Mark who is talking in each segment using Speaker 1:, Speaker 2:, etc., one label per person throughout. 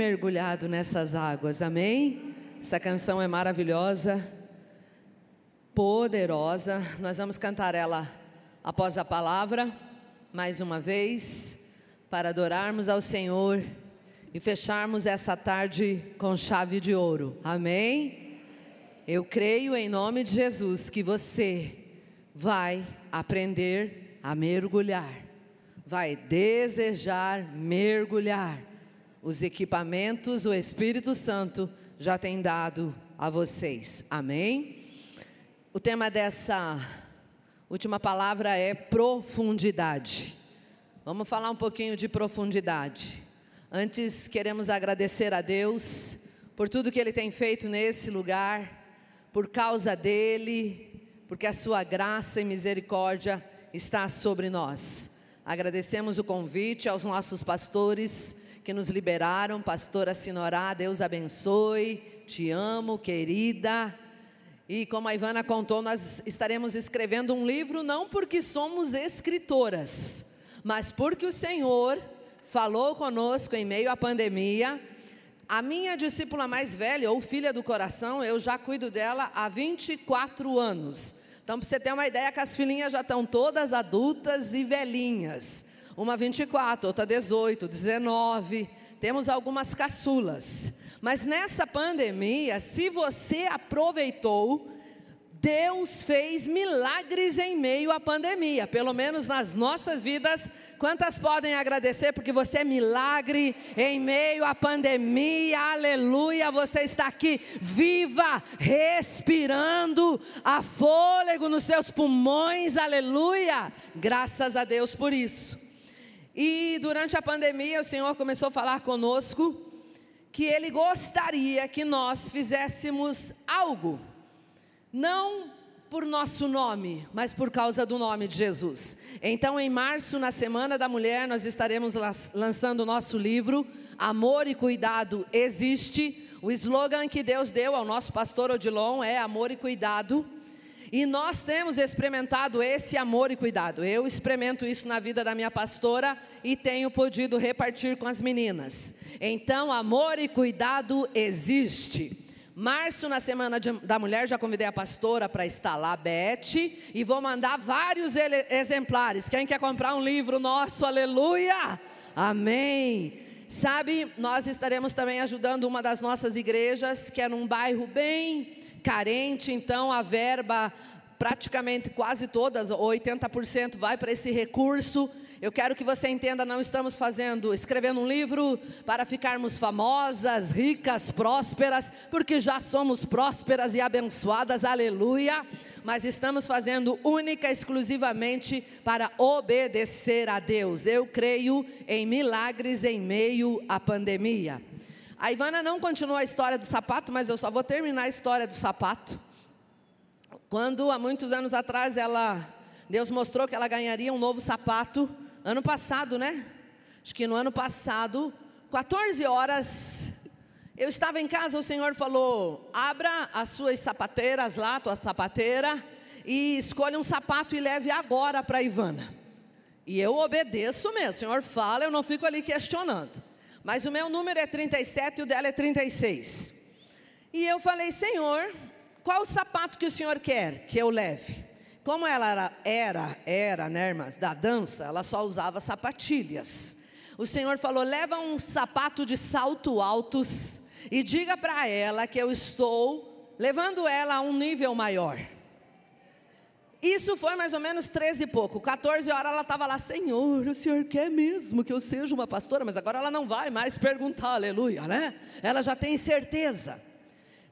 Speaker 1: mergulhado nessas águas, amém? Essa canção é maravilhosa, poderosa. Nós vamos cantar ela após a palavra, mais uma vez, para adorarmos ao Senhor e fecharmos essa tarde com chave de ouro, amém? Eu creio em nome de Jesus que você vai aprender a mergulhar, vai desejar mergulhar os equipamentos o Espírito Santo já tem dado a vocês. Amém? O tema dessa última palavra é profundidade. Vamos falar um pouquinho de profundidade. Antes, queremos agradecer a Deus por tudo que Ele tem feito nesse lugar, por causa dEle, porque a Sua graça e misericórdia está sobre nós. Agradecemos o convite aos nossos pastores que nos liberaram, pastora Sinorá, Deus abençoe, te amo, querida. E como a Ivana contou, nós estaremos escrevendo um livro não porque somos escritoras, mas porque o Senhor falou conosco em meio à pandemia. A minha discípula mais velha, ou filha do coração, eu já cuido dela há 24 anos. Então, para você ter uma ideia, que as filhinhas já estão todas adultas e velhinhas uma 24, outra 18, 19. Temos algumas caçulas. Mas nessa pandemia, se você aproveitou, Deus fez milagres em meio à pandemia, pelo menos nas nossas vidas. Quantas podem agradecer porque você é milagre em meio à pandemia? Aleluia! Você está aqui viva, respirando a fôlego nos seus pulmões. Aleluia! Graças a Deus por isso. E durante a pandemia, o Senhor começou a falar conosco que Ele gostaria que nós fizéssemos algo, não por nosso nome, mas por causa do nome de Jesus. Então, em março, na Semana da Mulher, nós estaremos lançando o nosso livro, Amor e Cuidado Existe. O slogan que Deus deu ao nosso pastor Odilon é Amor e Cuidado. E nós temos experimentado esse amor e cuidado. Eu experimento isso na vida da minha pastora e tenho podido repartir com as meninas. Então, amor e cuidado existe. Março, na Semana de, da Mulher, já convidei a pastora para estar lá, Beth, e vou mandar vários ele, exemplares. Quem quer comprar um livro nosso, aleluia! Amém! Sabe, nós estaremos também ajudando uma das nossas igrejas, que é num bairro bem carente, então a verba praticamente quase todas, 80% vai para esse recurso. Eu quero que você entenda, não estamos fazendo, escrevendo um livro para ficarmos famosas, ricas, prósperas, porque já somos prósperas e abençoadas, aleluia. Mas estamos fazendo única, exclusivamente para obedecer a Deus. Eu creio em milagres em meio à pandemia. A Ivana não continua a história do sapato, mas eu só vou terminar a história do sapato. Quando há muitos anos atrás ela, Deus mostrou que ela ganharia um novo sapato, ano passado, né? Acho que no ano passado, 14 horas, eu estava em casa, o Senhor falou: abra as suas sapateiras lá, tua sapateira, e escolha um sapato e leve agora para Ivana. E eu obedeço mesmo, o Senhor fala, eu não fico ali questionando mas o meu número é 37 e o dela é 36. E eu falei, Senhor, qual o sapato que o Senhor quer que eu leve? Como ela era, era, era né, irmãs, da dança, ela só usava sapatilhas. O Senhor falou: leva um sapato de salto altos e diga para ela que eu estou levando ela a um nível maior. Isso foi mais ou menos 13 e pouco. 14 horas ela estava lá, Senhor, o Senhor quer mesmo que eu seja uma pastora, mas agora ela não vai mais perguntar, aleluia, né? Ela já tem certeza.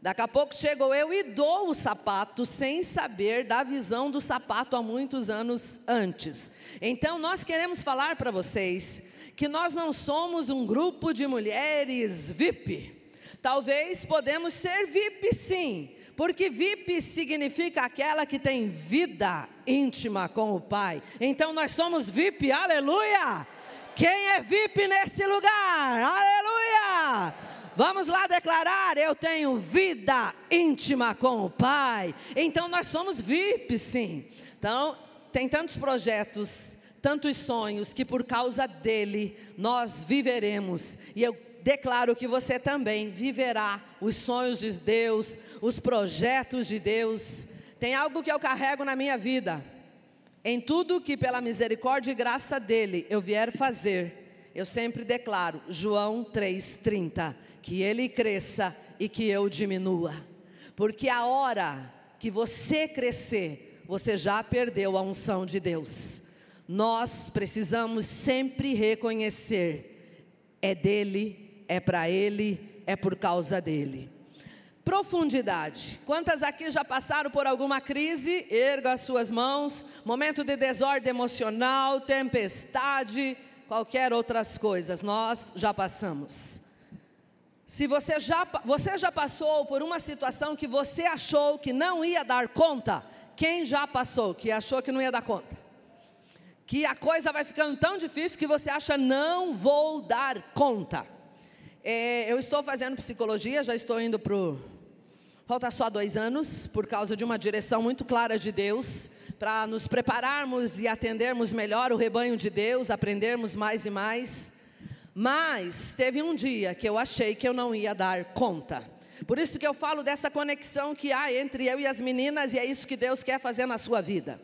Speaker 1: Daqui a pouco chegou eu e dou o sapato sem saber da visão do sapato há muitos anos antes. Então nós queremos falar para vocês que nós não somos um grupo de mulheres VIP. Talvez podemos ser VIP sim, porque VIP significa aquela que tem vida íntima com o Pai. Então nós somos VIP, aleluia! Quem é VIP nesse lugar? Aleluia! Vamos lá declarar: eu tenho vida íntima com o Pai. Então nós somos VIP, sim. Então, tem tantos projetos, tantos sonhos que por causa dele nós viveremos. E eu declaro que você também viverá os sonhos de Deus, os projetos de Deus. Tem algo que eu carrego na minha vida. Em tudo que pela misericórdia e graça dele eu vier fazer, eu sempre declaro, João 3:30, que ele cresça e que eu diminua. Porque a hora que você crescer, você já perdeu a unção de Deus. Nós precisamos sempre reconhecer: é dele, é para ele, é por causa dele. Profundidade. Quantas aqui já passaram por alguma crise? Erga as suas mãos. Momento de desordem emocional, tempestade, qualquer outras coisas. Nós já passamos. Se você já, você já passou por uma situação que você achou que não ia dar conta, quem já passou que achou que não ia dar conta? Que a coisa vai ficando tão difícil que você acha não vou dar conta. É, eu estou fazendo psicologia, já estou indo para o. Falta só dois anos, por causa de uma direção muito clara de Deus, para nos prepararmos e atendermos melhor o rebanho de Deus, aprendermos mais e mais. Mas teve um dia que eu achei que eu não ia dar conta. Por isso que eu falo dessa conexão que há entre eu e as meninas, e é isso que Deus quer fazer na sua vida.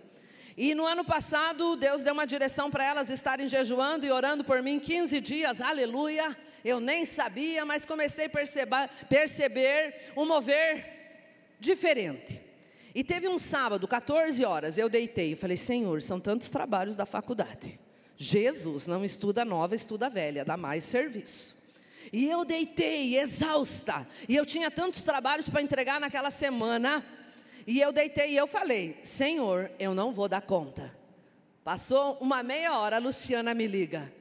Speaker 1: E no ano passado, Deus deu uma direção para elas estarem jejuando e orando por mim 15 dias, aleluia. Eu nem sabia, mas comecei a perceber, perceber um mover diferente. E teve um sábado, 14 horas, eu deitei e falei: Senhor, são tantos trabalhos da faculdade. Jesus não estuda nova, estuda velha, dá mais serviço. E eu deitei exausta, e eu tinha tantos trabalhos para entregar naquela semana, e eu deitei e eu falei: Senhor, eu não vou dar conta. Passou uma meia hora, a Luciana me liga.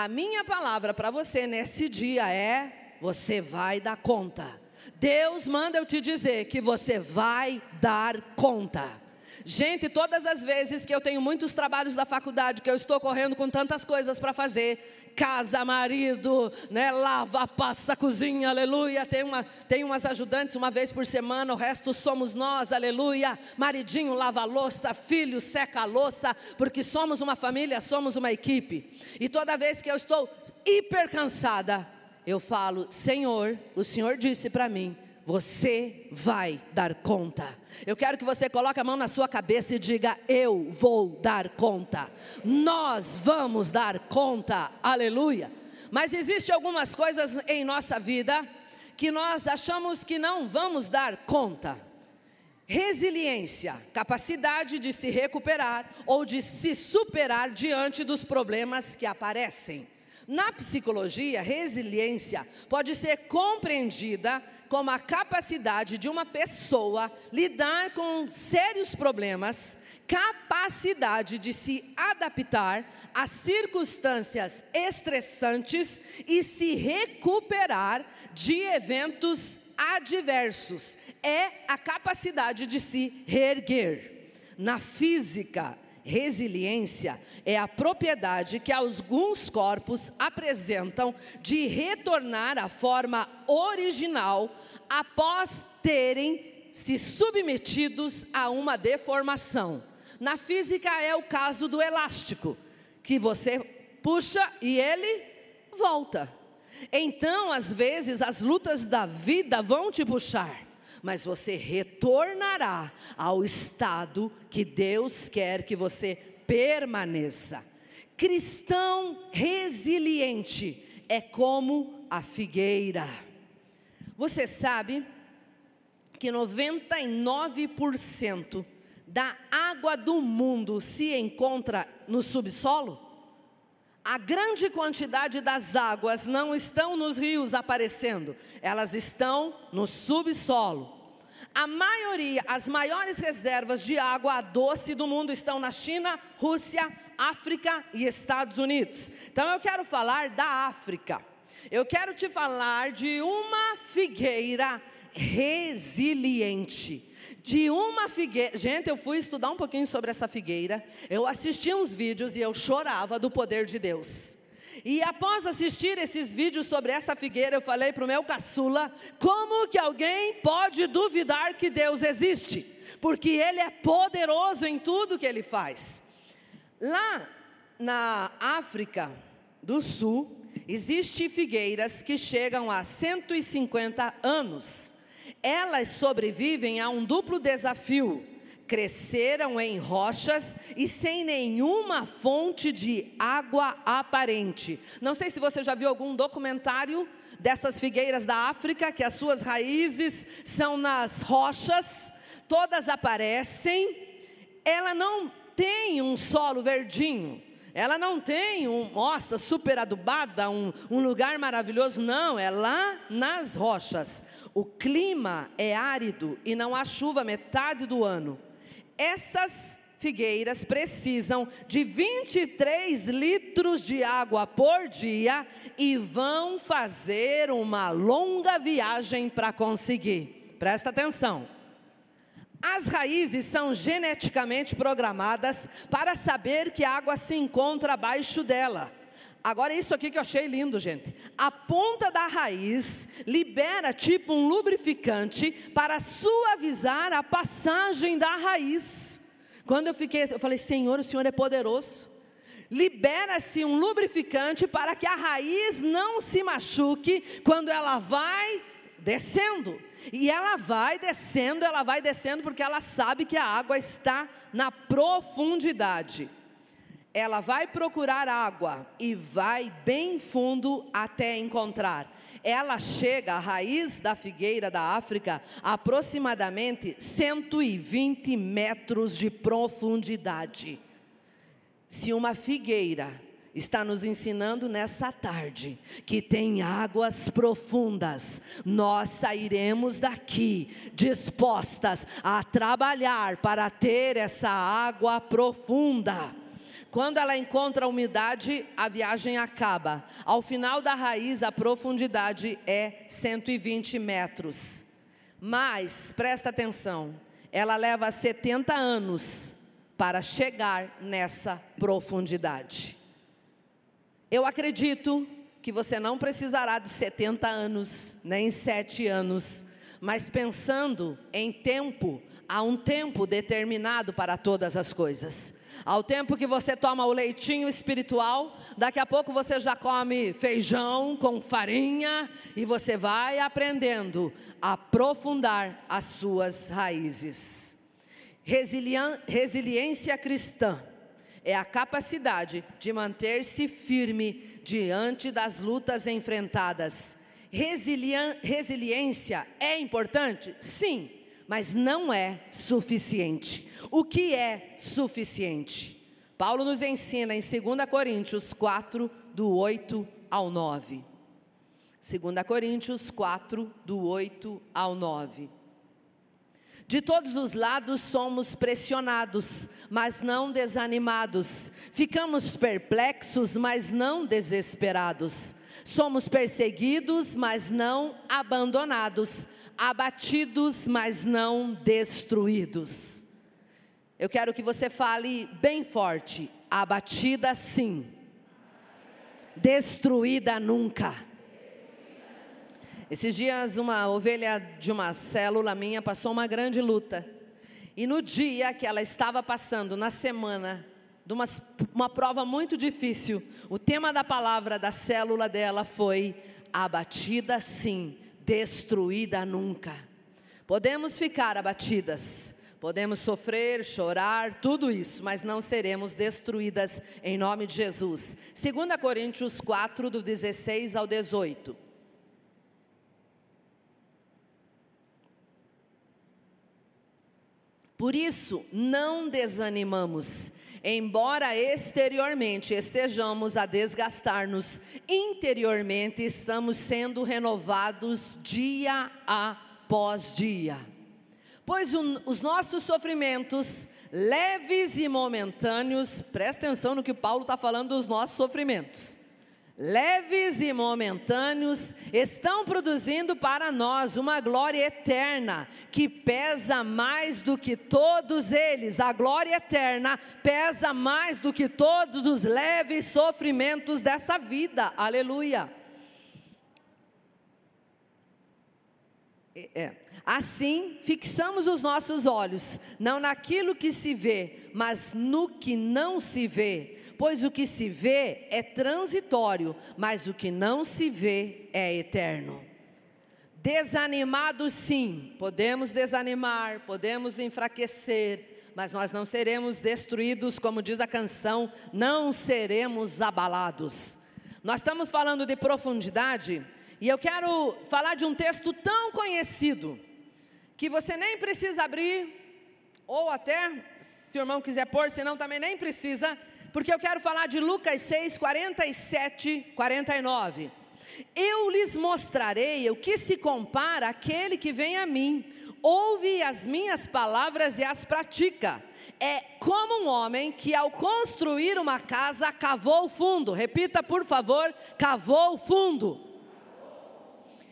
Speaker 1: A minha palavra para você nesse dia é: você vai dar conta. Deus manda eu te dizer que você vai dar conta. Gente, todas as vezes que eu tenho muitos trabalhos da faculdade, que eu estou correndo com tantas coisas para fazer, casa, marido, né, lava, passa, cozinha, aleluia. Tem, uma, tem umas ajudantes uma vez por semana, o resto somos nós, aleluia. Maridinho lava louça, filho seca a louça, porque somos uma família, somos uma equipe. E toda vez que eu estou hiper cansada, eu falo: Senhor, o Senhor disse para mim você vai dar conta. Eu quero que você coloque a mão na sua cabeça e diga: Eu vou dar conta. Nós vamos dar conta. Aleluia. Mas existe algumas coisas em nossa vida que nós achamos que não vamos dar conta. Resiliência, capacidade de se recuperar ou de se superar diante dos problemas que aparecem. Na psicologia, resiliência pode ser compreendida como a capacidade de uma pessoa lidar com sérios problemas, capacidade de se adaptar a circunstâncias estressantes e se recuperar de eventos adversos. É a capacidade de se reerguer. Na física, Resiliência é a propriedade que alguns corpos apresentam de retornar à forma original após terem se submetidos a uma deformação. Na física é o caso do elástico, que você puxa e ele volta. Então, às vezes, as lutas da vida vão te puxar mas você retornará ao estado que Deus quer que você permaneça. Cristão resiliente é como a figueira. Você sabe que 99% da água do mundo se encontra no subsolo? A grande quantidade das águas não estão nos rios aparecendo, elas estão no subsolo. A maioria, as maiores reservas de água doce do mundo estão na China, Rússia, África e Estados Unidos. Então eu quero falar da África. Eu quero te falar de uma figueira resiliente de uma figueira. Gente, eu fui estudar um pouquinho sobre essa figueira. Eu assisti uns vídeos e eu chorava do poder de Deus. E após assistir esses vídeos sobre essa figueira, eu falei para o meu caçula: como que alguém pode duvidar que Deus existe? Porque Ele é poderoso em tudo que Ele faz. Lá na África do Sul, Existem figueiras que chegam a 150 anos. Elas sobrevivem a um duplo desafio: cresceram em rochas e sem nenhuma fonte de água aparente. Não sei se você já viu algum documentário dessas figueiras da África, que as suas raízes são nas rochas, todas aparecem, ela não tem um solo verdinho, ela não tem um, nossa, super adubada, um, um lugar maravilhoso, não, é lá nas rochas. O clima é árido e não há chuva metade do ano. Essas figueiras precisam de 23 litros de água por dia e vão fazer uma longa viagem para conseguir. Presta atenção. As raízes são geneticamente programadas para saber que a água se encontra abaixo dela. Agora, isso aqui que eu achei lindo, gente. A ponta da raiz libera tipo um lubrificante para suavizar a passagem da raiz. Quando eu fiquei, eu falei, Senhor, o Senhor é poderoso. Libera-se um lubrificante para que a raiz não se machuque quando ela vai descendo. E ela vai descendo, ela vai descendo, porque ela sabe que a água está na profundidade. Ela vai procurar água e vai bem fundo até encontrar ela chega à raiz da figueira da África aproximadamente 120 metros de profundidade. Se uma figueira está nos ensinando nessa tarde que tem águas profundas, nós sairemos daqui dispostas a trabalhar para ter essa água profunda. Quando ela encontra a umidade, a viagem acaba. Ao final da raiz, a profundidade é 120 metros. Mas, presta atenção, ela leva 70 anos para chegar nessa profundidade. Eu acredito que você não precisará de 70 anos, nem 7 anos, mas pensando em tempo, há um tempo determinado para todas as coisas. Ao tempo que você toma o leitinho espiritual, daqui a pouco você já come feijão com farinha e você vai aprendendo a aprofundar as suas raízes. resiliência cristã é a capacidade de manter-se firme diante das lutas enfrentadas. resiliência é importante? Sim mas não é suficiente. O que é suficiente? Paulo nos ensina em 2 Coríntios 4, do 8 ao 9. 2 Coríntios 4, do 8 ao 9. De todos os lados somos pressionados, mas não desanimados. Ficamos perplexos, mas não desesperados. Somos perseguidos, mas não abandonados abatidos, mas não destruídos. Eu quero que você fale bem forte: abatida sim, destruída nunca. Esses dias, uma ovelha de uma célula minha passou uma grande luta. E no dia que ela estava passando, na semana, de uma, uma prova muito difícil, o tema da palavra da célula dela foi: abatida sim, destruída nunca. Podemos ficar abatidas, podemos sofrer, chorar, tudo isso, mas não seremos destruídas em nome de Jesus. 2 Coríntios 4, do 16 ao 18. Por isso, não desanimamos. Embora exteriormente estejamos a desgastar-nos, interiormente estamos sendo renovados dia após dia. Pois os nossos sofrimentos, leves e momentâneos, presta atenção no que Paulo está falando dos nossos sofrimentos leves e momentâneos, estão produzindo para nós uma glória eterna, que pesa mais do que todos eles. A glória eterna pesa mais do que todos os leves sofrimentos dessa vida. Aleluia. É. é. Assim, fixamos os nossos olhos, não naquilo que se vê, mas no que não se vê Pois o que se vê é transitório, mas o que não se vê é eterno. Desanimados, sim, podemos desanimar, podemos enfraquecer, mas nós não seremos destruídos, como diz a canção, não seremos abalados. Nós estamos falando de profundidade e eu quero falar de um texto tão conhecido que você nem precisa abrir, ou até, se o irmão quiser pôr, senão também nem precisa, porque eu quero falar de Lucas 6, 47, 49. Eu lhes mostrarei o que se compara àquele que vem a mim, ouve as minhas palavras e as pratica. É como um homem que, ao construir uma casa, cavou o fundo. Repita, por favor: cavou o fundo.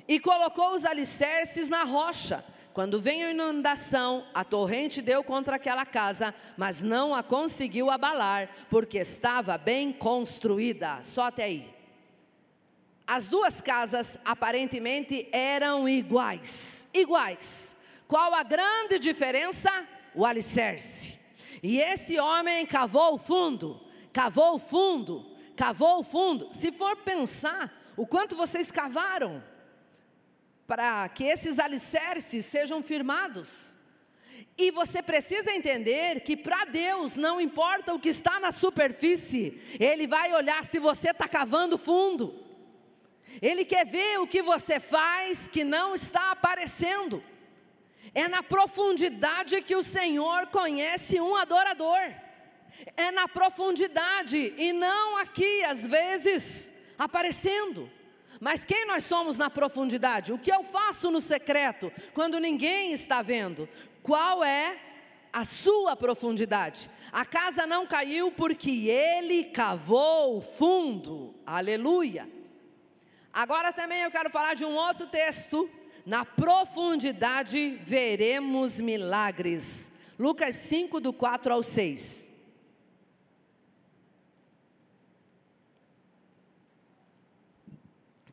Speaker 1: E colocou os alicerces na rocha. Quando veio a inundação, a torrente deu contra aquela casa, mas não a conseguiu abalar, porque estava bem construída. Só até aí. As duas casas aparentemente eram iguais. Iguais. Qual a grande diferença? O alicerce. E esse homem cavou o fundo, cavou o fundo, cavou o fundo. Se for pensar, o quanto vocês cavaram? Para que esses alicerces sejam firmados. E você precisa entender que para Deus não importa o que está na superfície, Ele vai olhar se você está cavando fundo. Ele quer ver o que você faz que não está aparecendo. É na profundidade que o Senhor conhece um adorador. É na profundidade e não aqui, às vezes, aparecendo. Mas quem nós somos na profundidade? O que eu faço no secreto, quando ninguém está vendo? Qual é a sua profundidade? A casa não caiu porque ele cavou fundo. Aleluia. Agora também eu quero falar de um outro texto. Na profundidade veremos milagres. Lucas 5, do 4 ao 6.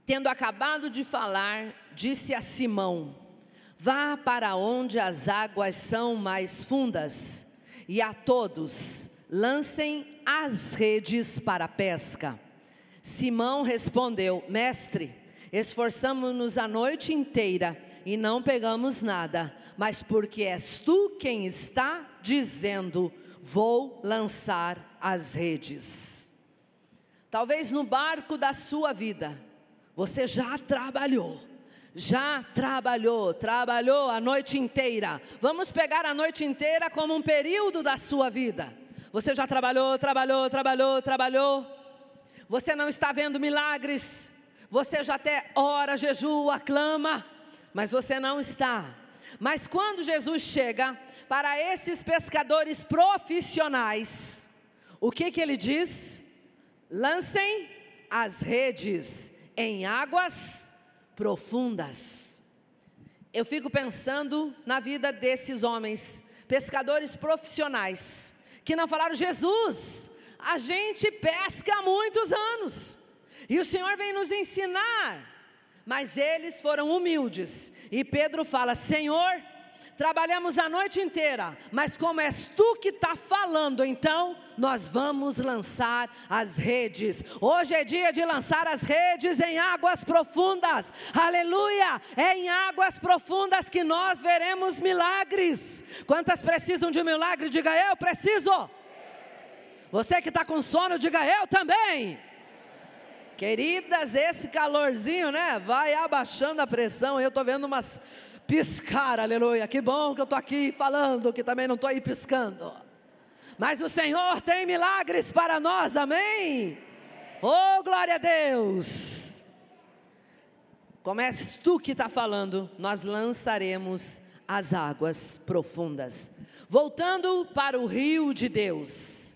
Speaker 1: Tendo acabado de falar, disse a Simão: Vá para onde as águas são mais fundas, e a todos lancem as redes para a pesca. Simão respondeu: Mestre, esforçamos-nos a noite inteira e não pegamos nada, mas porque és tu quem está dizendo, vou lançar as redes. Talvez no barco da sua vida, você já trabalhou. Já trabalhou, trabalhou a noite inteira. Vamos pegar a noite inteira como um período da sua vida. Você já trabalhou, trabalhou, trabalhou, trabalhou. Você não está vendo milagres. Você já até ora, jejua, clama, mas você não está. Mas quando Jesus chega para esses pescadores profissionais, o que que ele diz? Lancem as redes em águas profundas. Eu fico pensando na vida desses homens, pescadores profissionais, que não falaram, Jesus, a gente pesca há muitos anos, e o Senhor vem nos ensinar, mas eles foram humildes, e Pedro fala: Senhor, trabalhamos a noite inteira, mas como és tu que está falando, então nós vamos lançar as redes. Hoje é dia de lançar as redes em águas profundas, aleluia! É em águas profundas que nós veremos milagres. Quantas precisam de um milagre? Diga eu preciso. Você que está com sono, diga eu também. Queridas, esse calorzinho, né? Vai abaixando a pressão. Eu estou vendo umas piscar, aleluia. Que bom que eu estou aqui falando, que também não estou aí piscando. Mas o Senhor tem milagres para nós, amém? Oh, glória a Deus! Como és tu que está falando, nós lançaremos as águas profundas. Voltando para o rio de Deus,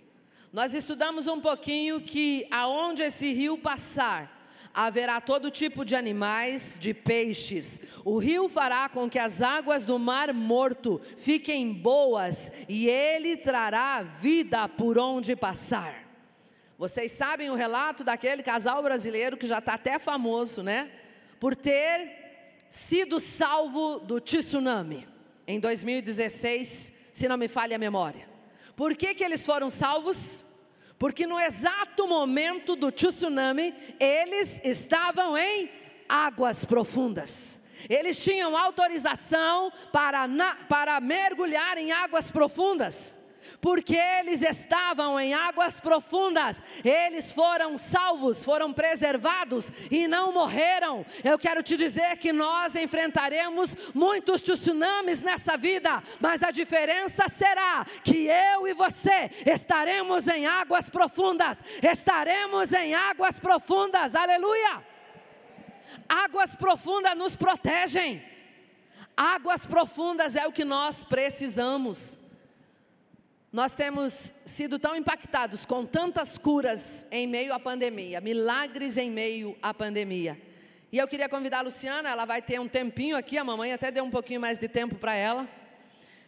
Speaker 1: nós estudamos um pouquinho que aonde esse rio passar, haverá todo tipo de animais, de peixes. O rio fará com que as águas do mar morto fiquem boas, e ele trará vida por onde passar. Vocês sabem o relato daquele casal brasileiro que já está até famoso, né? Por ter sido salvo do tsunami em 2016, se não me falha a memória. Por que, que eles foram salvos? Porque no exato momento do tsunami, eles estavam em águas profundas. Eles tinham autorização para, na, para mergulhar em águas profundas porque eles estavam em águas profundas, eles foram salvos, foram preservados e não morreram. Eu quero te dizer que nós enfrentaremos muitos tsunamis nessa vida, mas a diferença será que eu e você estaremos em águas profundas, estaremos em águas profundas, aleluia. Águas profundas nos protegem. Águas profundas é o que nós precisamos. Nós temos sido tão impactados com tantas curas em meio à pandemia, milagres em meio à pandemia. E eu queria convidar a Luciana, ela vai ter um tempinho aqui, a mamãe até deu um pouquinho mais de tempo para ela,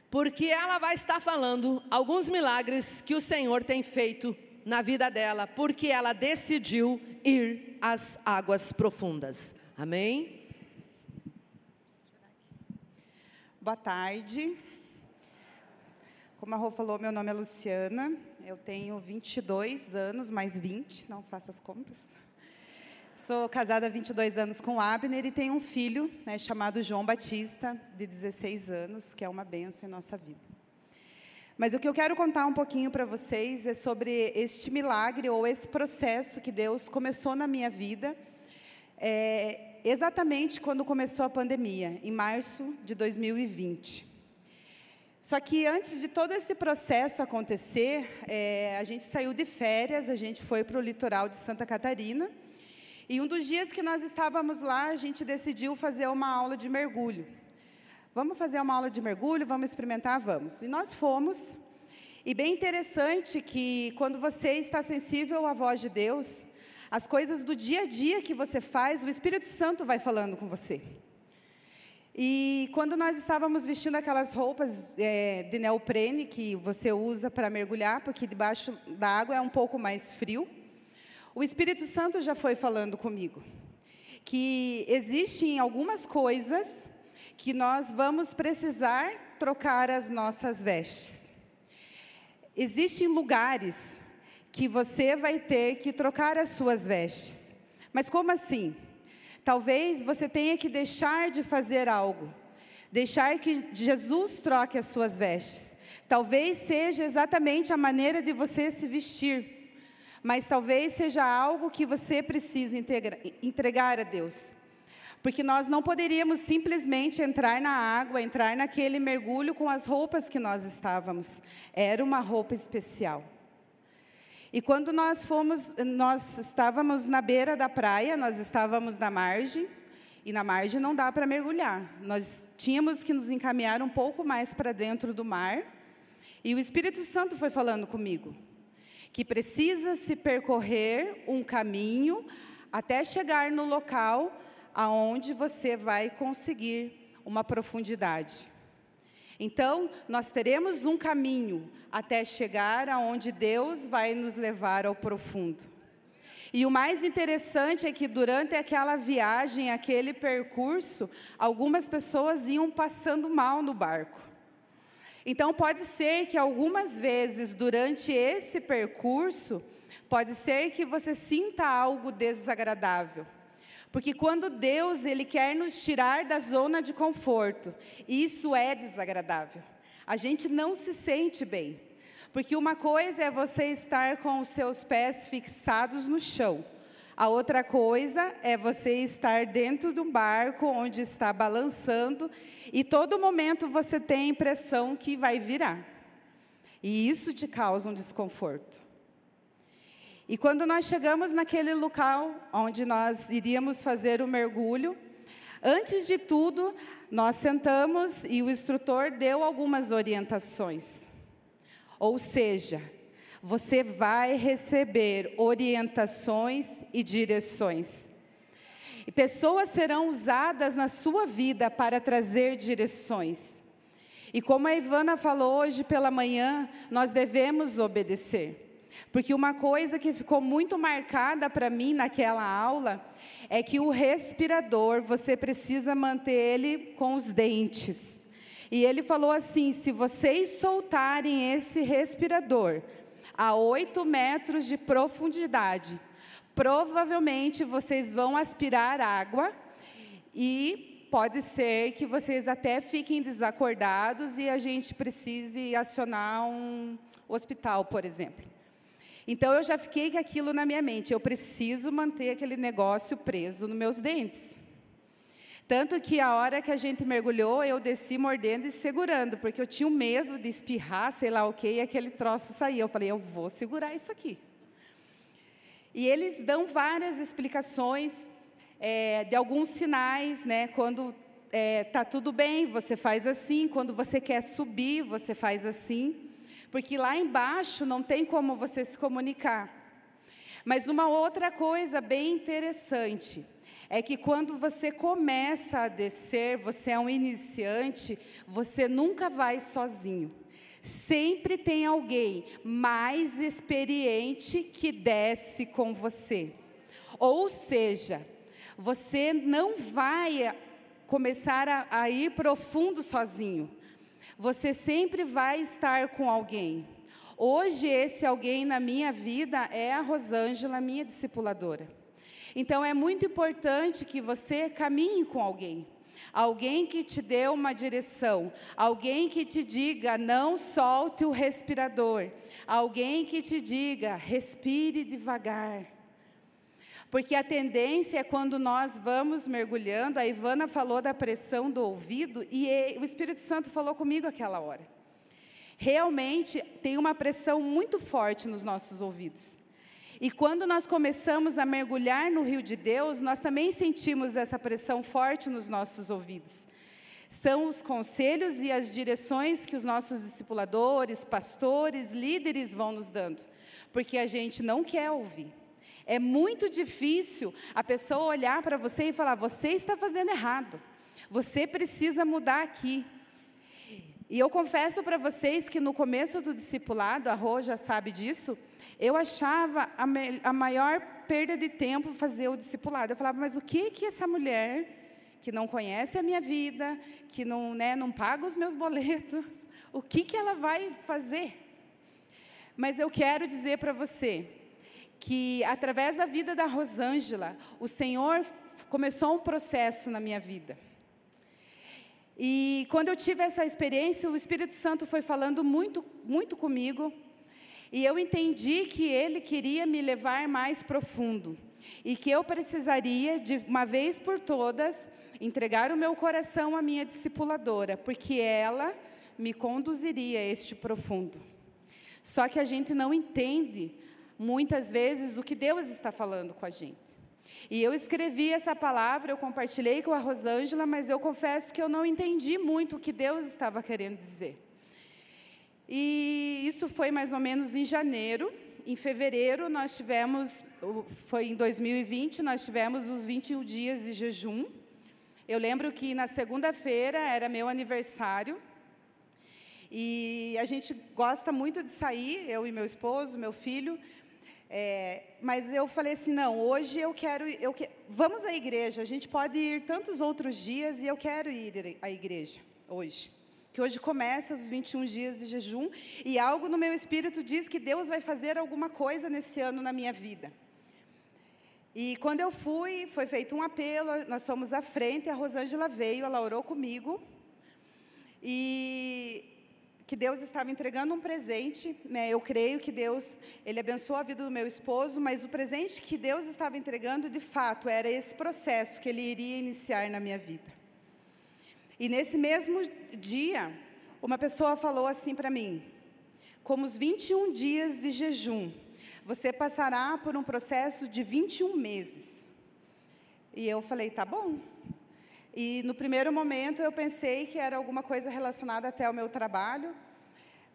Speaker 1: porque ela vai estar falando alguns milagres que o Senhor tem feito na vida dela, porque ela decidiu ir às águas profundas. Amém?
Speaker 2: Boa tarde. Como a Rô falou, meu nome é Luciana, eu tenho 22 anos, mais 20, não faço as contas. Sou casada há 22 anos com o Abner e tenho um filho né, chamado João Batista, de 16 anos, que é uma benção em nossa vida. Mas o que eu quero contar um pouquinho para vocês é sobre este milagre ou esse processo que Deus começou na minha vida, é, exatamente quando começou a pandemia, em março de 2020. Só que antes de todo esse processo acontecer, é, a gente saiu de férias, a gente foi para o litoral de Santa Catarina. E um dos dias que nós estávamos lá, a gente decidiu fazer uma aula de mergulho. Vamos fazer uma aula de mergulho, vamos experimentar, vamos. E nós fomos. E bem interessante que quando você está sensível à voz de Deus, as coisas do dia a dia que você faz, o Espírito Santo vai falando com você. E quando nós estávamos vestindo aquelas roupas é, de neoprene que você usa para mergulhar, porque debaixo da água é um pouco mais frio, o Espírito Santo já foi falando comigo que existem algumas coisas que nós vamos precisar trocar as nossas vestes. Existem lugares que você vai ter que trocar as suas vestes. Mas como assim? Talvez você tenha que deixar de fazer algo, deixar que Jesus troque as suas vestes. Talvez seja exatamente a maneira de você se vestir, mas talvez seja algo que você precisa entregar a Deus. Porque nós não poderíamos simplesmente entrar na água, entrar naquele mergulho com as roupas que nós estávamos. Era uma roupa especial. E quando nós fomos, nós estávamos na beira da praia, nós estávamos na margem, e na margem não dá para mergulhar. Nós tínhamos que nos encaminhar um pouco mais para dentro do mar. E o Espírito Santo foi falando comigo que precisa se percorrer um caminho até chegar no local aonde você vai conseguir uma profundidade. Então, nós teremos um caminho até chegar aonde Deus vai nos levar ao profundo. E o mais interessante é que durante aquela viagem, aquele percurso, algumas pessoas iam passando mal no barco. Então pode ser que algumas vezes durante esse percurso, pode ser que você sinta algo desagradável. Porque quando Deus ele quer nos tirar da zona de conforto, isso é desagradável. A gente não se sente bem. Porque uma coisa é você estar com os seus pés fixados no chão. A outra coisa é você estar dentro de um barco onde está balançando e todo momento você tem a impressão que vai virar. E isso te causa um desconforto. E quando nós chegamos naquele local onde nós iríamos fazer o mergulho, antes de tudo, nós sentamos e o instrutor deu algumas orientações. Ou seja, você vai receber orientações e direções. E pessoas serão usadas na sua vida para trazer direções. E como a Ivana falou hoje pela manhã, nós devemos obedecer. Porque uma coisa que ficou muito marcada para mim naquela aula é que o respirador, você precisa manter ele com os dentes. E ele falou assim: se vocês soltarem esse respirador, a 8 metros de profundidade. Provavelmente vocês vão aspirar água e pode ser que vocês até fiquem desacordados e a gente precise acionar um hospital, por exemplo. Então eu já fiquei com aquilo na minha mente, eu preciso manter aquele negócio preso nos meus dentes. Tanto que a hora que a gente mergulhou, eu desci mordendo e segurando, porque eu tinha medo de espirrar, sei lá o quê, e aquele troço sair. Eu falei, eu vou segurar isso aqui. E eles dão várias explicações é, de alguns sinais, né? Quando está é, tá tudo bem, você faz assim. Quando você quer subir, você faz assim. Porque lá embaixo não tem como você se comunicar. Mas uma outra coisa bem interessante é que quando você começa a descer, você é um iniciante, você nunca vai sozinho. Sempre tem alguém mais experiente que desce com você. Ou seja, você não vai começar a, a ir profundo sozinho. Você sempre vai estar com alguém. Hoje, esse alguém na minha vida é a Rosângela, minha discipuladora. Então é muito importante que você caminhe com alguém. Alguém que te dê uma direção, alguém que te diga não solte o respirador, alguém que te diga respire devagar. Porque a tendência é quando nós vamos mergulhando, a Ivana falou da pressão do ouvido e o Espírito Santo falou comigo aquela hora. Realmente tem uma pressão muito forte nos nossos ouvidos. E quando nós começamos a mergulhar no rio de Deus, nós também sentimos essa pressão forte nos nossos ouvidos. São os conselhos e as direções que os nossos discipuladores, pastores, líderes vão nos dando, porque a gente não quer ouvir. É muito difícil a pessoa olhar para você e falar: você está fazendo errado, você precisa mudar aqui. E eu confesso para vocês que no começo do discipulado, a Rô já sabe disso, eu achava a, me, a maior perda de tempo fazer o discipulado. Eu falava, mas o que que essa mulher que não conhece a minha vida, que não, né, não paga os meus boletos, o que que ela vai fazer? Mas eu quero dizer para você que através da vida da Rosângela, o Senhor começou um processo na minha vida. E quando eu tive essa experiência, o Espírito Santo foi falando muito, muito comigo e eu entendi que ele queria me levar mais profundo e que eu precisaria, de uma vez por todas, entregar o meu coração à minha discipuladora, porque ela me conduziria a este profundo. Só que a gente não entende, muitas vezes, o que Deus está falando com a gente. E eu escrevi essa palavra, eu compartilhei com a Rosângela, mas eu confesso que eu não entendi muito o que Deus estava querendo dizer. E isso foi mais ou menos em janeiro. Em fevereiro, nós tivemos, foi em 2020, nós tivemos os 21 dias de jejum. Eu lembro que na segunda-feira era meu aniversário. E a gente gosta muito de sair, eu e meu esposo, meu filho. É, mas eu falei assim, não, hoje eu quero, eu que, vamos à igreja. A gente pode ir tantos outros dias e eu quero ir à igreja hoje que hoje começa os 21 dias de jejum, e algo no meu espírito diz que Deus vai fazer alguma coisa nesse ano na minha vida. E quando eu fui, foi feito um apelo, nós fomos à frente, a Rosângela veio, ela orou comigo, e que Deus estava entregando um presente, né? Eu creio que Deus, ele abençoou a vida do meu esposo, mas o presente que Deus estava entregando, de fato, era esse processo que ele iria iniciar na minha vida. E nesse mesmo dia, uma pessoa falou assim para mim: como os 21 dias de jejum, você passará por um processo de 21 meses. E eu falei: tá bom. E no primeiro momento eu pensei que era alguma coisa relacionada até ao meu trabalho,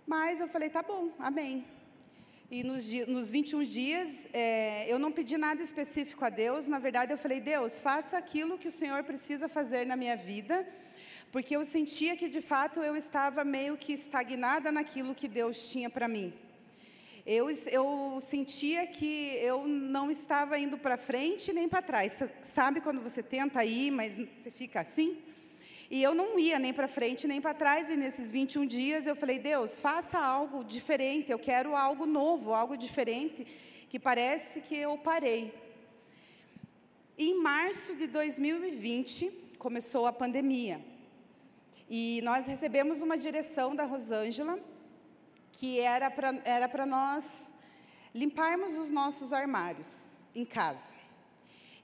Speaker 2: mas eu falei: tá bom, amém. E nos, nos 21 dias, é, eu não pedi nada específico a Deus, na verdade eu falei: Deus, faça aquilo que o Senhor precisa fazer na minha vida porque eu sentia que de fato eu estava meio que estagnada naquilo que Deus tinha para mim. Eu, eu sentia que eu não estava indo para frente nem para trás. Sabe quando você tenta ir, mas você fica assim? E eu não ia nem para frente nem para trás, e nesses 21 dias eu falei: Deus, faça algo diferente, eu quero algo novo, algo diferente, que parece que eu parei. Em março de 2020, começou a pandemia. E nós recebemos uma direção da Rosângela, que era para era nós limparmos os nossos armários em casa.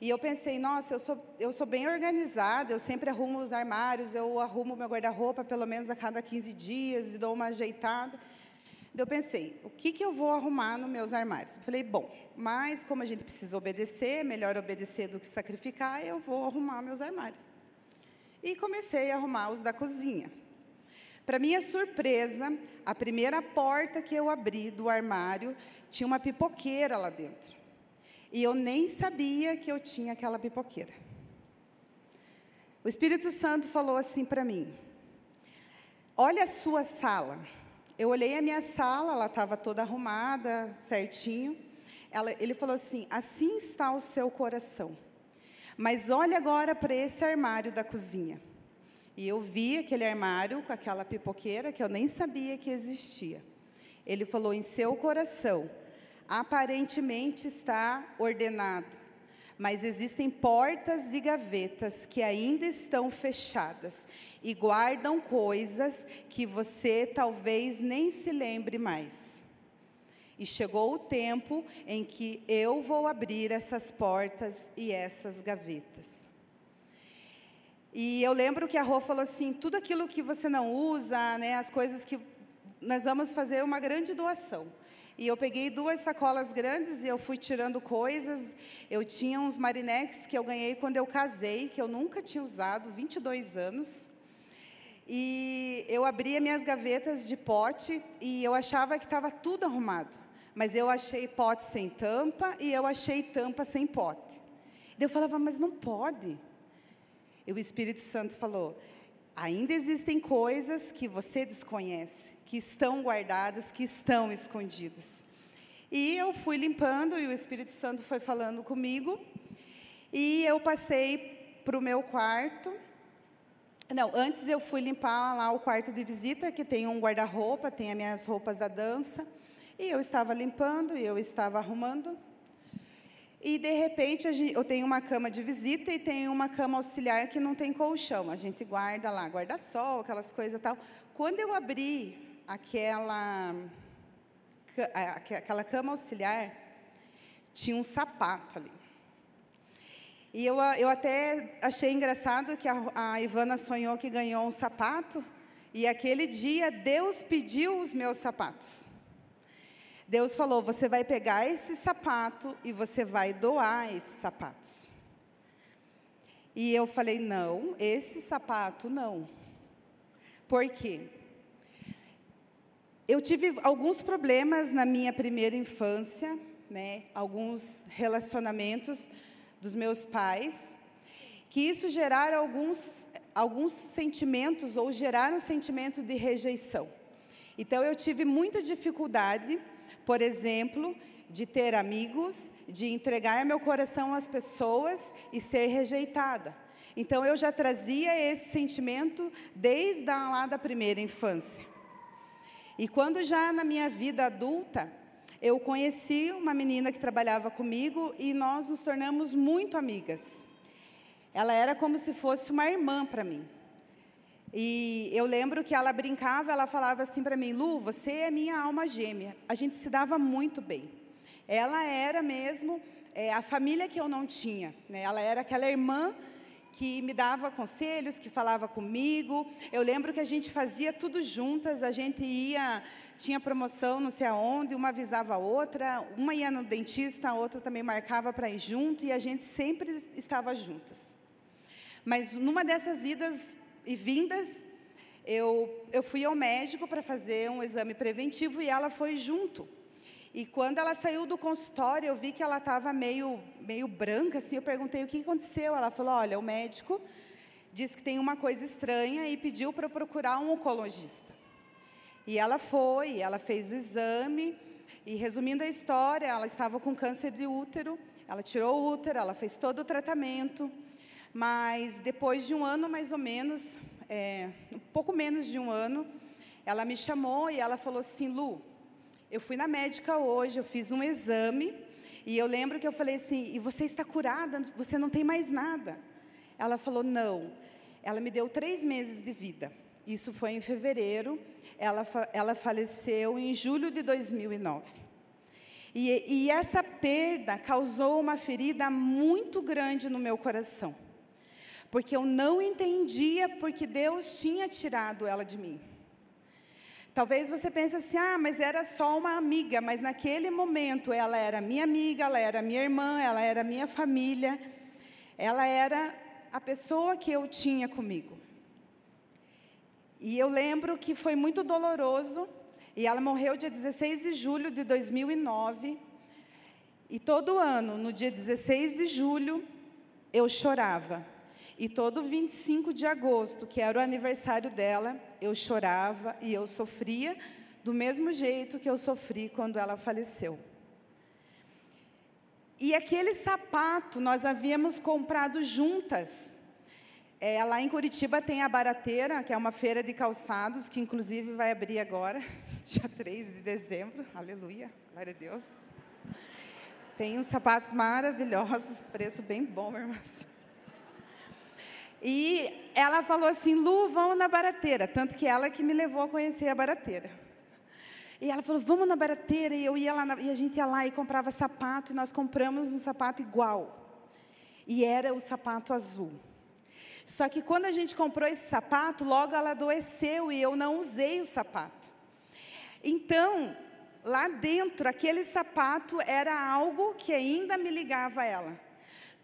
Speaker 2: E eu pensei, nossa, eu sou, eu sou bem organizada, eu sempre arrumo os armários, eu arrumo meu guarda-roupa pelo menos a cada 15 dias e dou uma ajeitada. Eu pensei, o que, que eu vou arrumar nos meus armários? Eu falei, bom, mas como a gente precisa obedecer, melhor obedecer do que sacrificar, eu vou arrumar meus armários. E comecei a arrumar os da cozinha. Para minha surpresa, a primeira porta que eu abri do armário tinha uma pipoqueira lá dentro. E eu nem sabia que eu tinha aquela pipoqueira. O Espírito Santo falou assim para mim: Olha a sua sala. Eu olhei a minha sala, ela estava toda arrumada, certinho. Ela, ele falou assim: Assim está o seu coração. Mas olhe agora para esse armário da cozinha. E eu vi aquele armário com aquela pipoqueira que eu nem sabia que existia. Ele falou: Em seu coração aparentemente está ordenado, mas existem portas e gavetas que ainda estão fechadas e guardam coisas que você talvez nem se lembre mais. E chegou o tempo em que eu vou abrir essas portas e essas gavetas. E eu lembro que a Rô falou assim: tudo aquilo que você não usa, né, as coisas que nós vamos fazer uma grande doação. E eu peguei duas sacolas grandes e eu fui tirando coisas. Eu tinha uns marinex que eu ganhei quando eu casei, que eu nunca tinha usado, 22 anos. E eu abria minhas gavetas de pote e eu achava que estava tudo arrumado. Mas eu achei pote sem tampa e eu achei tampa sem pote. E eu falava, mas não pode. O Espírito Santo falou: ainda existem coisas que você desconhece que estão guardadas, que estão escondidas. E eu fui limpando e o Espírito Santo foi falando comigo. E eu passei para o meu quarto. Não, antes eu fui limpar lá o quarto de visita, que tem um guarda-roupa, tem as minhas roupas da dança. E eu estava limpando e eu estava arrumando. E, de repente, eu tenho uma cama de visita e tenho uma cama auxiliar que não tem colchão. A gente guarda lá, guarda-sol, aquelas coisas tal. Quando eu abri aquela, aquela cama auxiliar, tinha um sapato ali. E eu, eu até achei engraçado que a, a Ivana sonhou que ganhou um sapato, e aquele dia Deus pediu os meus sapatos. Deus falou: você vai pegar esse sapato e você vai doar esses sapatos. E eu falei: não, esse sapato não. Por quê? Eu tive alguns problemas na minha primeira infância, né, alguns relacionamentos dos meus pais, que isso geraram alguns, alguns sentimentos ou geraram um sentimento de rejeição. Então eu tive muita dificuldade, por exemplo, de ter amigos, de entregar meu coração às pessoas e ser rejeitada. Então eu já trazia esse sentimento desde lá da primeira infância. E quando já na minha vida adulta, eu conheci uma menina que trabalhava comigo e nós nos tornamos muito amigas. Ela era como se fosse uma irmã para mim. E eu lembro que ela brincava, ela falava assim para mim: Lu, você é minha alma gêmea. A gente se dava muito bem. Ela era mesmo é, a família que eu não tinha. Né? Ela era aquela irmã que me dava conselhos, que falava comigo. Eu lembro que a gente fazia tudo juntas, a gente ia, tinha promoção não sei aonde, uma avisava a outra, uma ia no dentista, a outra também marcava para ir junto, e a gente sempre estava juntas. Mas numa dessas idas e vindas, eu, eu fui ao médico para fazer um exame preventivo e ela foi junto. E quando ela saiu do consultório, eu vi que ela estava meio, meio branca, assim, eu perguntei o que aconteceu. Ela falou, olha, o médico disse que tem uma coisa estranha e pediu para procurar um oncologista. E ela foi, ela fez o exame, e resumindo a história, ela estava com câncer de útero, ela tirou o útero, ela fez todo o tratamento, mas depois de um ano mais ou menos, é, um pouco menos de um ano, ela me chamou e ela falou assim, Lu, eu fui na médica hoje, eu fiz um exame, e eu lembro que eu falei assim, e você está curada, você não tem mais nada. Ela falou, não. Ela me deu três meses de vida. Isso foi em fevereiro. Ela, ela faleceu em julho de 2009. E, e essa perda causou uma ferida muito grande no meu coração. Porque eu não entendia porque Deus tinha tirado ela de mim. Talvez você pense assim, ah, mas era só uma amiga, mas naquele momento ela era minha amiga, ela era minha irmã, ela era minha família, ela era a pessoa que eu tinha comigo. E eu lembro que foi muito doloroso, e ela morreu dia 16 de julho de 2009. E todo ano, no dia 16 de julho, eu chorava. E todo 25 de agosto, que era o aniversário dela, eu chorava e eu sofria do mesmo jeito que eu sofri quando ela faleceu. E aquele sapato nós havíamos comprado juntas. É, lá em Curitiba tem a Barateira, que é uma feira de calçados, que inclusive vai abrir agora, dia 3 de dezembro. Aleluia, glória a Deus. Tem uns sapatos maravilhosos, preço bem bom, irmãs. E ela falou assim, Lu, vamos na barateira. Tanto que ela que me levou a conhecer a barateira. E ela falou, vamos na barateira. E eu ia lá, na, e a gente ia lá e comprava sapato. E nós compramos um sapato igual. E era o sapato azul. Só que quando a gente comprou esse sapato, logo ela adoeceu e eu não usei o sapato. Então, lá dentro, aquele sapato era algo que ainda me ligava a ela.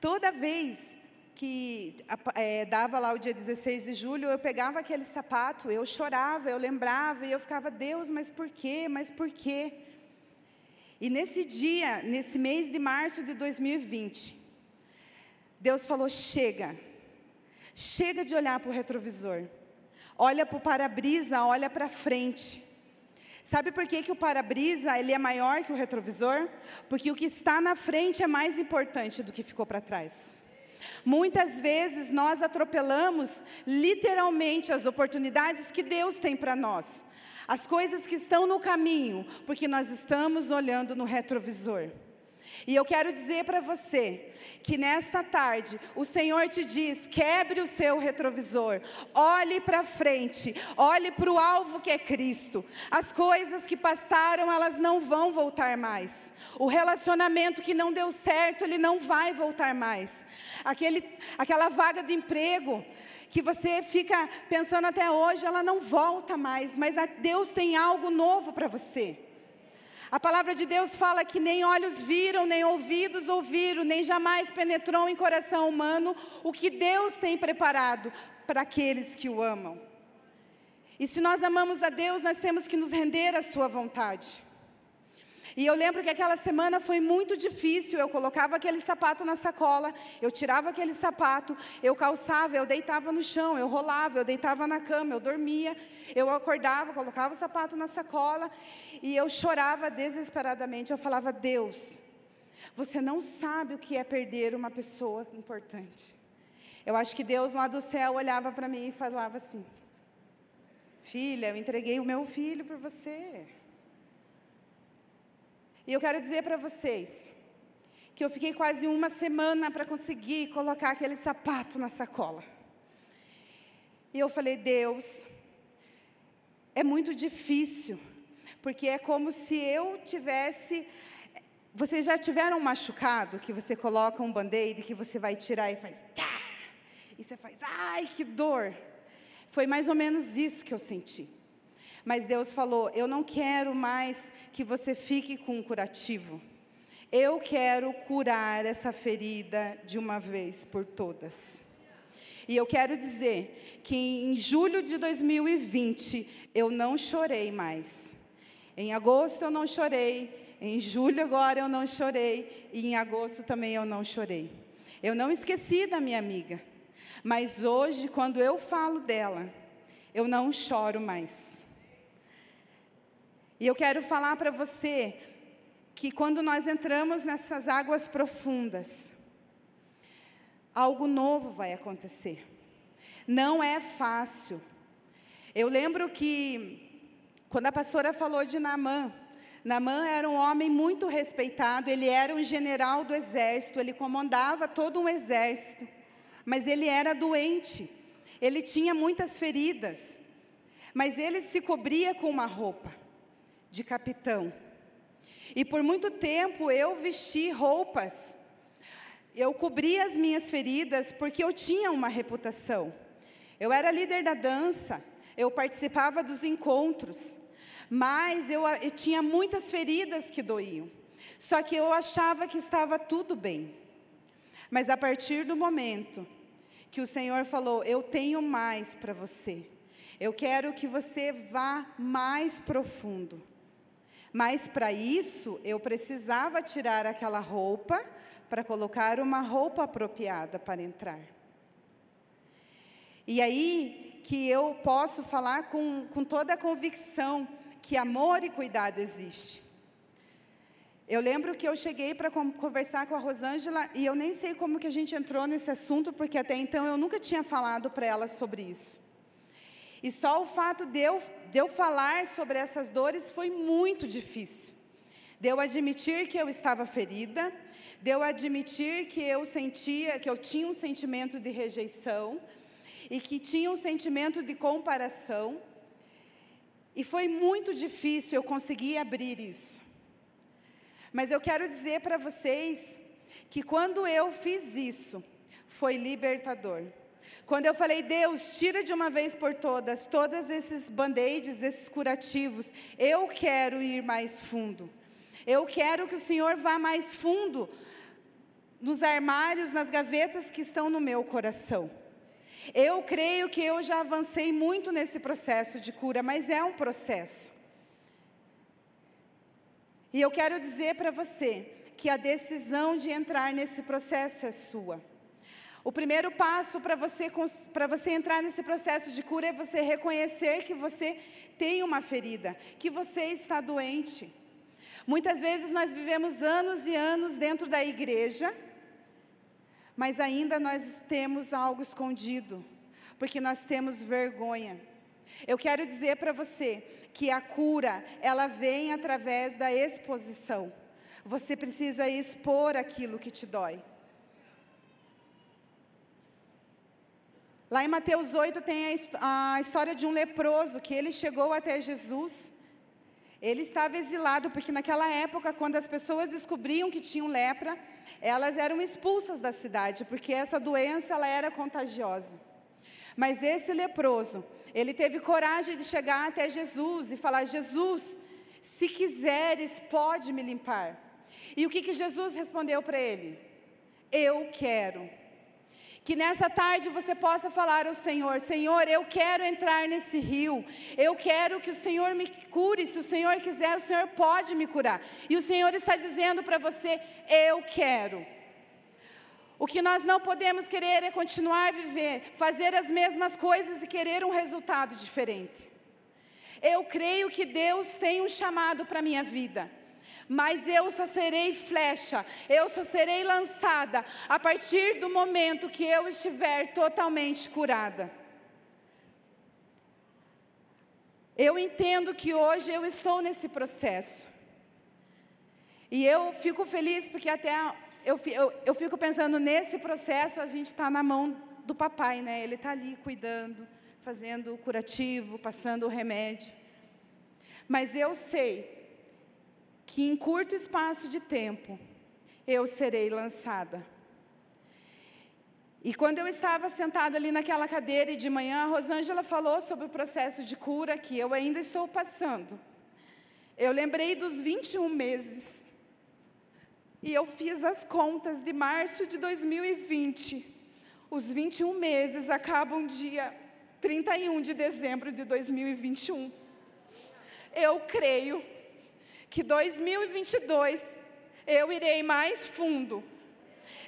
Speaker 2: Toda vez que é, dava lá o dia 16 de julho, eu pegava aquele sapato, eu chorava, eu lembrava, e eu ficava, Deus, mas por quê? Mas por quê? E nesse dia, nesse mês de março de 2020, Deus falou: chega, chega de olhar para o retrovisor, olha para o para-brisa, olha para frente. Sabe por que, que o para-brisa ele é maior que o retrovisor? Porque o que está na frente é mais importante do que ficou para trás. Muitas vezes nós atropelamos literalmente as oportunidades que Deus tem para nós, as coisas que estão no caminho, porque nós estamos olhando no retrovisor. E eu quero dizer para você que nesta tarde o Senhor te diz: quebre o seu retrovisor, olhe para frente, olhe para o alvo que é Cristo. As coisas que passaram, elas não vão voltar mais. O relacionamento que não deu certo, ele não vai voltar mais. Aquele, aquela vaga de emprego que você fica pensando até hoje, ela não volta mais, mas Deus tem algo novo para você. A palavra de Deus fala que nem olhos viram, nem ouvidos ouviram, nem jamais penetrou em coração humano o que Deus tem preparado para aqueles que o amam. E se nós amamos a Deus, nós temos que nos render à Sua vontade. E eu lembro que aquela semana foi muito difícil. Eu colocava aquele sapato na sacola, eu tirava aquele sapato, eu calçava, eu deitava no chão, eu rolava, eu deitava na cama, eu dormia, eu acordava, colocava o sapato na sacola e eu chorava desesperadamente. Eu falava: Deus, você não sabe o que é perder uma pessoa importante. Eu acho que Deus lá do céu olhava para mim e falava assim: Filha, eu entreguei o meu filho por você. E eu quero dizer para vocês que eu fiquei quase uma semana para conseguir colocar aquele sapato na sacola. E eu falei, Deus, é muito difícil, porque é como se eu tivesse. Vocês já tiveram um machucado que você coloca um band-aid que você vai tirar e faz. Tchá! E você faz, ai, que dor. Foi mais ou menos isso que eu senti. Mas Deus falou: Eu não quero mais que você fique com um curativo. Eu quero curar essa ferida de uma vez por todas. E eu quero dizer que em julho de 2020 eu não chorei mais. Em agosto eu não chorei, em julho agora eu não chorei e em agosto também eu não chorei. Eu não esqueci da minha amiga, mas hoje quando eu falo dela, eu não choro mais. E eu quero falar para você que quando nós entramos nessas águas profundas, algo novo vai acontecer. Não é fácil. Eu lembro que, quando a pastora falou de Namã, Namã era um homem muito respeitado, ele era um general do exército, ele comandava todo um exército, mas ele era doente, ele tinha muitas feridas, mas ele se cobria com uma roupa de capitão. E por muito tempo eu vesti roupas, eu cobri as minhas feridas porque eu tinha uma reputação. Eu era líder da dança, eu participava dos encontros, mas eu, eu tinha muitas feridas que doíam. Só que eu achava que estava tudo bem. Mas a partir do momento que o Senhor falou: Eu tenho mais para você, eu quero que você vá mais profundo. Mas para isso, eu precisava tirar aquela roupa para colocar uma roupa apropriada para entrar. E aí que eu posso falar com, com toda a convicção que amor e cuidado existe. Eu lembro que eu cheguei para conversar com a Rosângela e eu nem sei como que a gente entrou nesse assunto, porque até então eu nunca tinha falado para ela sobre isso. E só o fato de eu, de eu falar sobre essas dores foi muito difícil. De eu admitir que eu estava ferida, de eu admitir que eu sentia, que eu tinha um sentimento de rejeição e que tinha um sentimento de comparação. E foi muito difícil eu conseguir abrir isso. Mas eu quero dizer para vocês que quando eu fiz isso, foi libertador. Quando eu falei, Deus, tira de uma vez por todas, todos esses band-aids, esses curativos, eu quero ir mais fundo. Eu quero que o Senhor vá mais fundo nos armários, nas gavetas que estão no meu coração. Eu creio que eu já avancei muito nesse processo de cura, mas é um processo. E eu quero dizer para você que a decisão de entrar nesse processo é sua. O primeiro passo para você, para você entrar nesse processo de cura é você reconhecer que você tem uma ferida, que você está doente. Muitas vezes nós vivemos anos e anos dentro da igreja, mas ainda nós temos algo escondido, porque nós temos vergonha. Eu quero dizer para você que a cura, ela vem através da exposição. Você precisa expor aquilo que te dói. Lá em Mateus 8 tem a, história de um leproso que ele chegou até Jesus. Ele estava exilado porque naquela época, quando as pessoas descobriam que tinham lepra, elas eram expulsas da cidade, porque essa doença ela era contagiosa. Mas esse leproso, ele teve coragem de chegar até Jesus e falar: Jesus, se quiseres, pode me limpar. E o que, que Jesus respondeu para ele? Eu quero. Que nessa tarde você possa falar ao Senhor: Senhor, eu quero entrar nesse rio. Eu quero que o Senhor me cure. Se o Senhor quiser, o Senhor pode me curar. E o Senhor está dizendo para você: Eu quero. O que nós não podemos querer é continuar a viver, fazer as mesmas coisas e querer um resultado diferente. Eu creio que Deus tem um chamado para a minha vida mas eu só serei flecha, eu só serei lançada a partir do momento que eu estiver totalmente curada. Eu entendo que hoje eu estou nesse processo. E eu fico feliz porque até eu, eu, eu fico pensando nesse processo a gente está na mão do papai, né? Ele está ali cuidando, fazendo o curativo, passando o remédio. Mas eu sei que em curto espaço de tempo eu serei lançada. E quando eu estava sentada ali naquela cadeira e de manhã, a Rosângela falou sobre o processo de cura que eu ainda estou passando. Eu lembrei dos 21 meses. E eu fiz as contas de março de 2020. Os 21 meses acabam dia 31 de dezembro de 2021. Eu creio que 2022 eu irei mais fundo.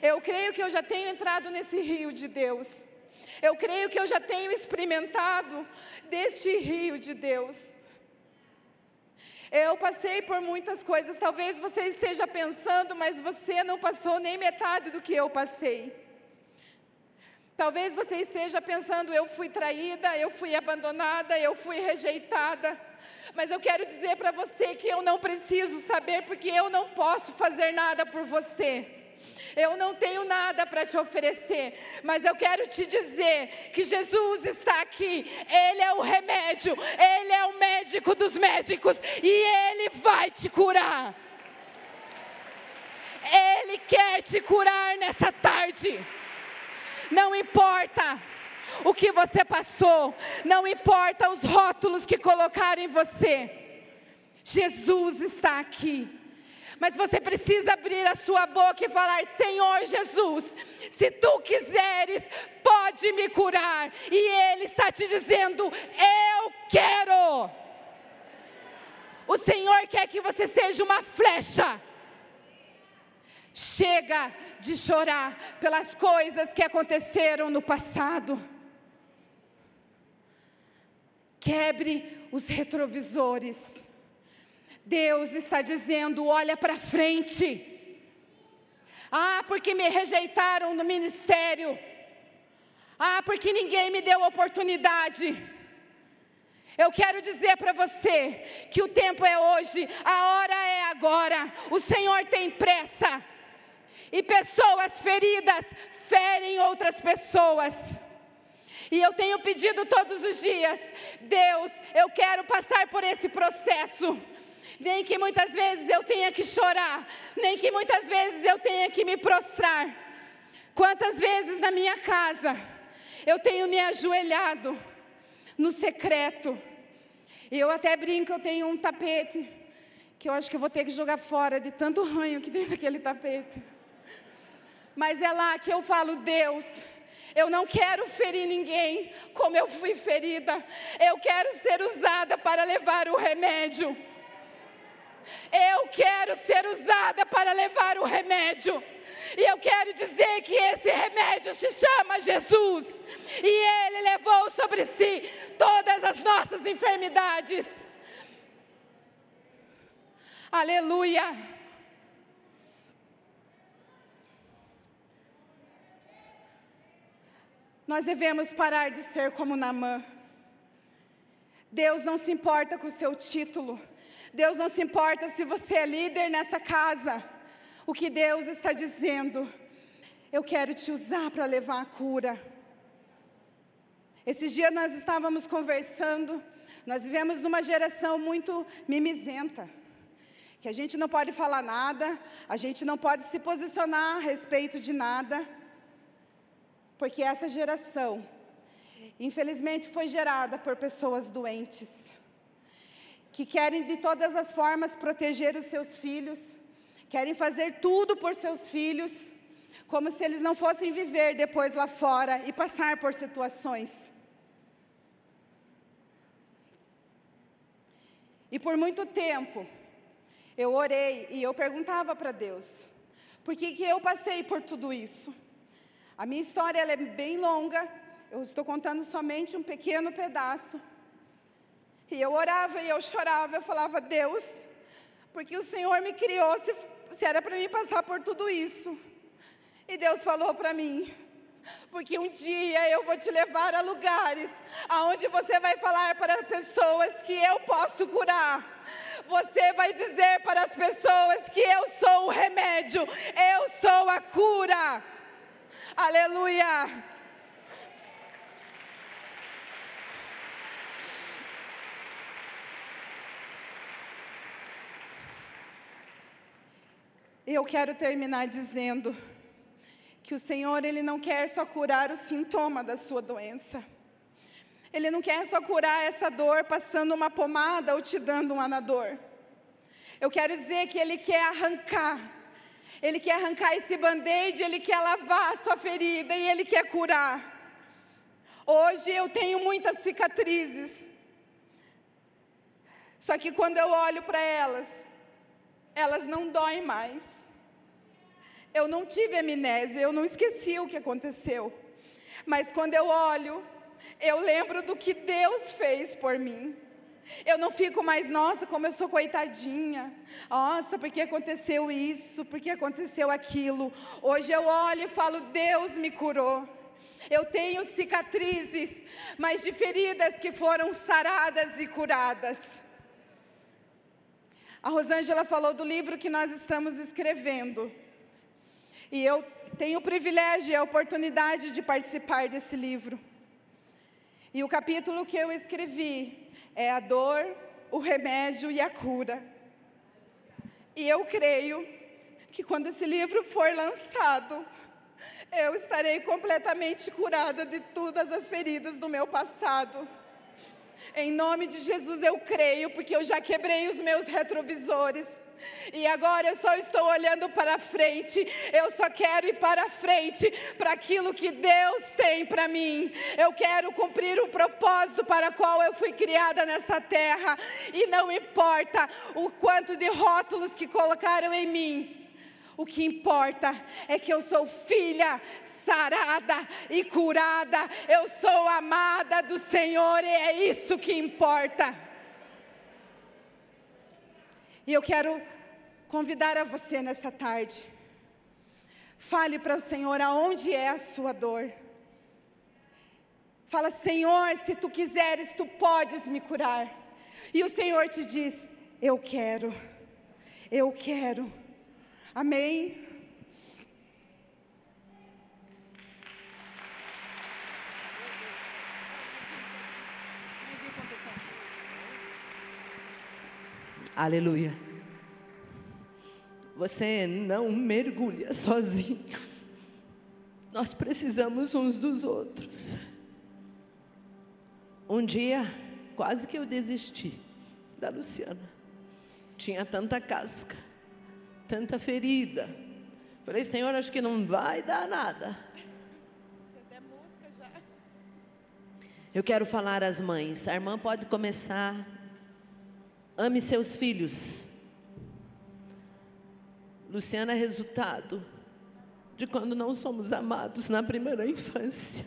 Speaker 2: Eu creio que eu já tenho entrado nesse rio de Deus. Eu creio que eu já tenho experimentado deste rio de Deus. Eu passei por muitas coisas, talvez você esteja pensando, mas você não passou nem metade do que eu passei. Talvez você esteja pensando: eu fui traída, eu fui abandonada, eu fui rejeitada. Mas eu quero dizer para você que eu não preciso saber, porque eu não posso fazer nada por você. Eu não tenho nada para te oferecer, mas eu quero te dizer que Jesus está aqui. Ele é o remédio, ele é o médico dos médicos e ele vai te curar. Ele quer te curar nessa tarde. Não importa o que você passou, não importa os rótulos que colocaram em você. Jesus está aqui. Mas você precisa abrir a sua boca e falar: Senhor Jesus, se tu quiseres, pode me curar. E Ele está te dizendo: Eu quero. O Senhor quer que você seja uma flecha. Chega de chorar pelas coisas que aconteceram no passado. Quebre os retrovisores. Deus está dizendo: olha para frente. Ah, porque me rejeitaram no ministério. Ah, porque ninguém me deu oportunidade. Eu quero dizer para você que o tempo é hoje, a hora é agora. O Senhor tem pressa. E pessoas feridas ferem outras pessoas. E eu tenho pedido todos os dias, Deus, eu quero passar por esse processo nem que muitas vezes eu tenha que chorar, nem que muitas vezes eu tenha que me prostrar. Quantas vezes na minha casa eu tenho me ajoelhado no secreto, e eu até brinco, eu tenho um tapete, que eu acho que eu vou ter que jogar fora de tanto ranho que tem naquele tapete. Mas é lá que eu falo, Deus, eu não quero ferir ninguém como eu fui ferida. Eu quero ser usada para levar o remédio. Eu quero ser usada para levar o remédio. E eu quero dizer que esse remédio se chama Jesus. E Ele levou sobre si todas as nossas enfermidades. Aleluia. Nós devemos parar de ser como Namã. Deus não se importa com o seu título. Deus não se importa se você é líder nessa casa. O que Deus está dizendo, eu quero te usar para levar a cura. Esses dias nós estávamos conversando, nós vivemos numa geração muito mimizenta, que a gente não pode falar nada, a gente não pode se posicionar a respeito de nada, porque essa geração, infelizmente, foi gerada por pessoas doentes que querem de todas as formas proteger os seus filhos, querem fazer tudo por seus filhos, como se eles não fossem viver depois lá fora e passar por situações. E por muito tempo, eu orei e eu perguntava para Deus, por que, que eu passei por tudo isso? A minha história é bem longa, eu estou contando somente um pequeno pedaço. E eu orava e eu chorava, eu falava, Deus, porque o Senhor me criou se, se era para mim passar por tudo isso. E Deus falou para mim, porque um dia eu vou te levar a lugares aonde você vai falar para pessoas que eu posso curar. Você vai dizer para as pessoas que eu sou o remédio, eu sou a cura. Aleluia. Eu quero terminar dizendo que o Senhor, Ele não quer só curar o sintoma da sua doença. Ele não quer só curar essa dor passando uma pomada ou te dando um anador. Eu quero dizer que Ele quer arrancar. Ele quer arrancar esse band-aid, Ele quer lavar a sua ferida e Ele quer curar. Hoje eu tenho muitas cicatrizes. Só que quando eu olho para elas, elas não doem mais. Eu não tive amnésia, eu não esqueci o que aconteceu. Mas quando eu olho, eu lembro do que Deus fez por mim. Eu não fico mais, nossa, como eu sou coitadinha. Nossa, porque aconteceu isso, porque aconteceu aquilo. Hoje eu olho e falo, Deus me curou. Eu tenho cicatrizes, mas de feridas que foram saradas e curadas. A Rosângela falou do livro que nós estamos escrevendo. E eu tenho o privilégio e a oportunidade de participar desse livro. E o capítulo que eu escrevi é a dor, o remédio e a cura. E eu creio que quando esse livro for lançado, eu estarei completamente curada de todas as feridas do meu passado. Em nome de Jesus eu creio, porque eu já quebrei os meus retrovisores. E agora eu só estou olhando para frente. Eu só quero ir para frente para aquilo que Deus tem para mim. Eu quero cumprir o propósito para qual eu fui criada nessa terra. E não importa o quanto de rótulos que colocaram em mim. O que importa é que eu sou filha sarada e curada. Eu sou amada do Senhor e é isso que importa. E eu quero convidar a você nessa tarde. Fale para o Senhor aonde é a sua dor. Fala, Senhor, se tu quiseres, tu podes me curar. E o Senhor te diz: Eu quero, eu quero. Amém.
Speaker 1: Aleluia. Você não mergulha sozinho. Nós precisamos uns dos outros. Um dia, quase que eu desisti da Luciana. Tinha tanta casca, tanta ferida. Falei, Senhor, acho que não vai dar nada. Eu quero falar às mães. A irmã pode começar Ame seus filhos. Luciana é resultado de quando não somos amados na primeira infância.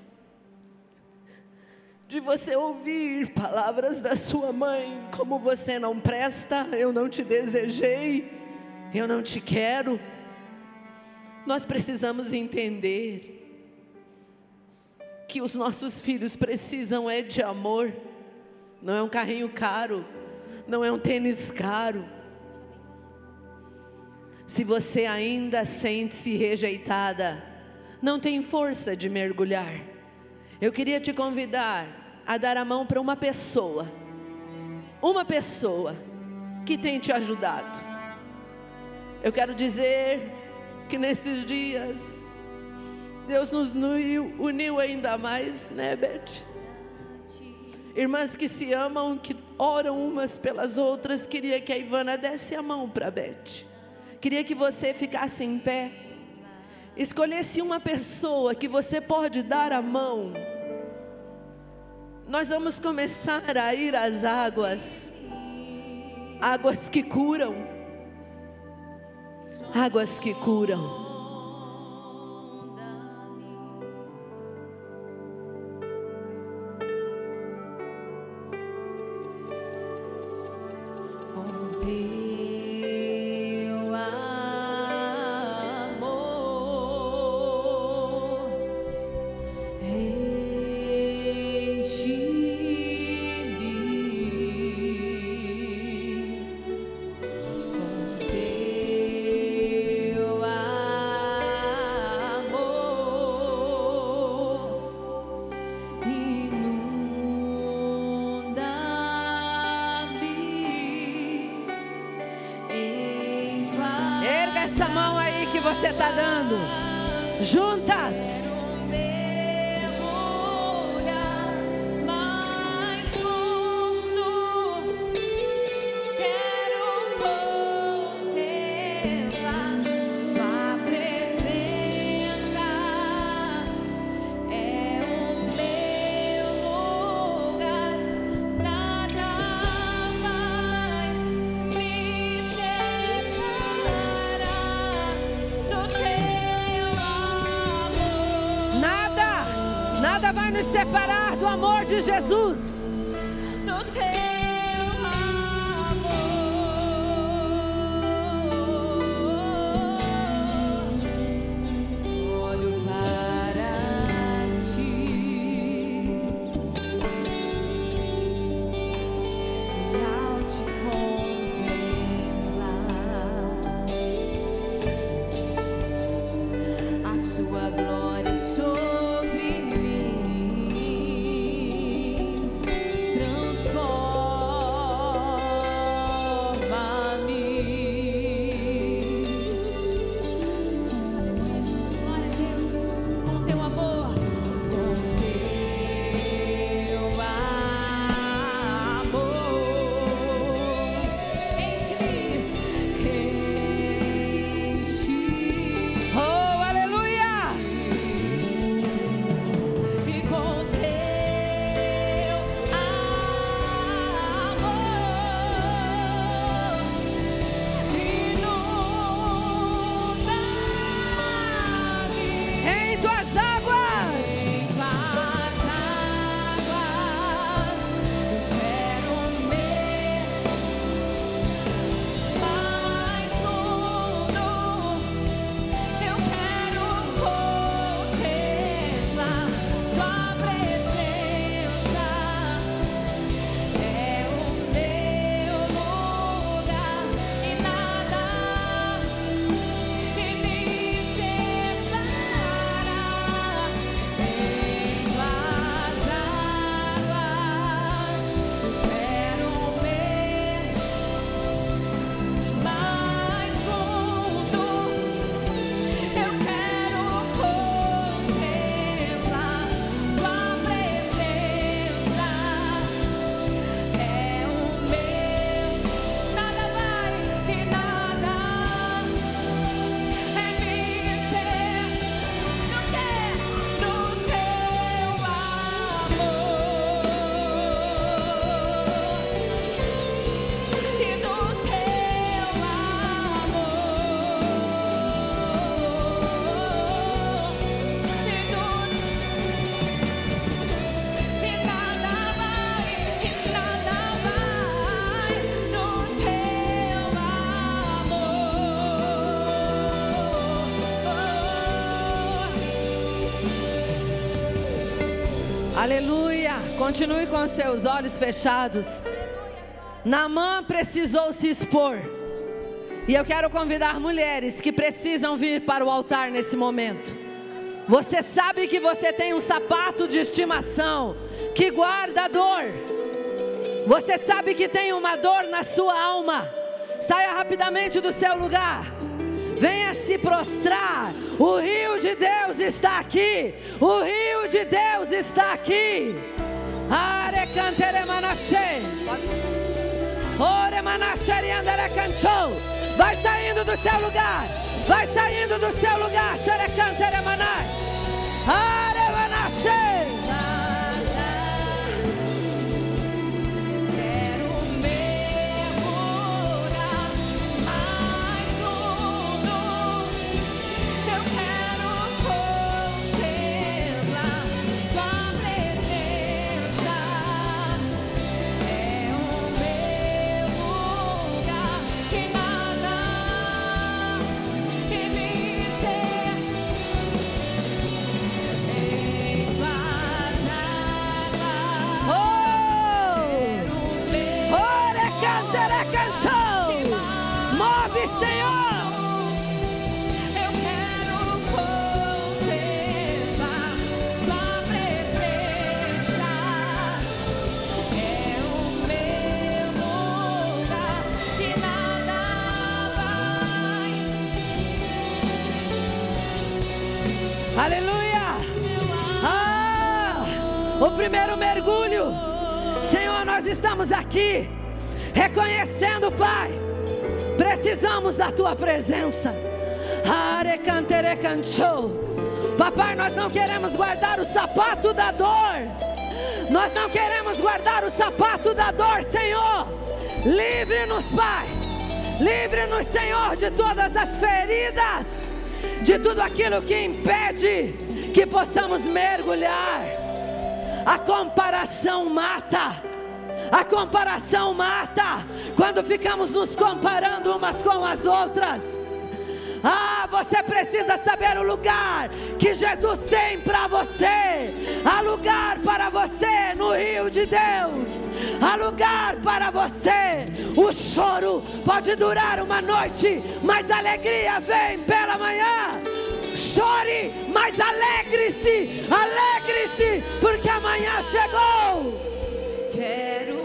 Speaker 1: De você ouvir palavras da sua mãe, como você não presta, eu não te desejei, eu não te quero. Nós precisamos entender que os nossos filhos precisam é de amor, não é um carrinho caro não é um tênis caro. Se você ainda sente-se rejeitada, não tem força de mergulhar. Eu queria te convidar a dar a mão para uma pessoa, uma pessoa que tem te ajudado. Eu quero dizer que nesses dias, Deus nos uniu, ainda mais, né, Beth? Irmãs que se amam, que oram umas pelas outras. Queria que a Ivana desse a mão para Beth. Queria que você ficasse em pé. Escolhesse uma pessoa que você pode dar a mão. Nós vamos começar a ir às águas. Águas que curam. Águas que curam. Você Aleluia. Continue com seus olhos fechados. Namã precisou se expor. E eu quero convidar mulheres que precisam vir para o altar nesse momento. Você sabe que você tem um sapato de estimação que guarda a dor. Você sabe que tem uma dor na sua alma. Saia rapidamente do seu lugar. Venha se prostrar. O rio de Deus está aqui. O rio está aqui. Are cantere manache. Ore manache riandere canchou. Vai saindo do seu lugar. Vai saindo do seu lugar. Xere estamos aqui reconhecendo, Pai. Precisamos da tua presença. Papai, nós não queremos guardar o sapato da dor. Nós não queremos guardar o sapato da dor, Senhor. Livre-nos, Pai. Livre-nos, Senhor, de todas as feridas, de tudo aquilo que impede que possamos mergulhar. A comparação mata. A comparação mata. Quando ficamos nos comparando umas com as outras. Ah, você precisa saber o lugar que Jesus tem para você. Há lugar para você no rio de Deus. Há lugar para você. O choro pode durar uma noite, mas a alegria vem pela manhã. Chore, mas alegre-se, alegre-se, porque amanhã chegou.
Speaker 3: Quero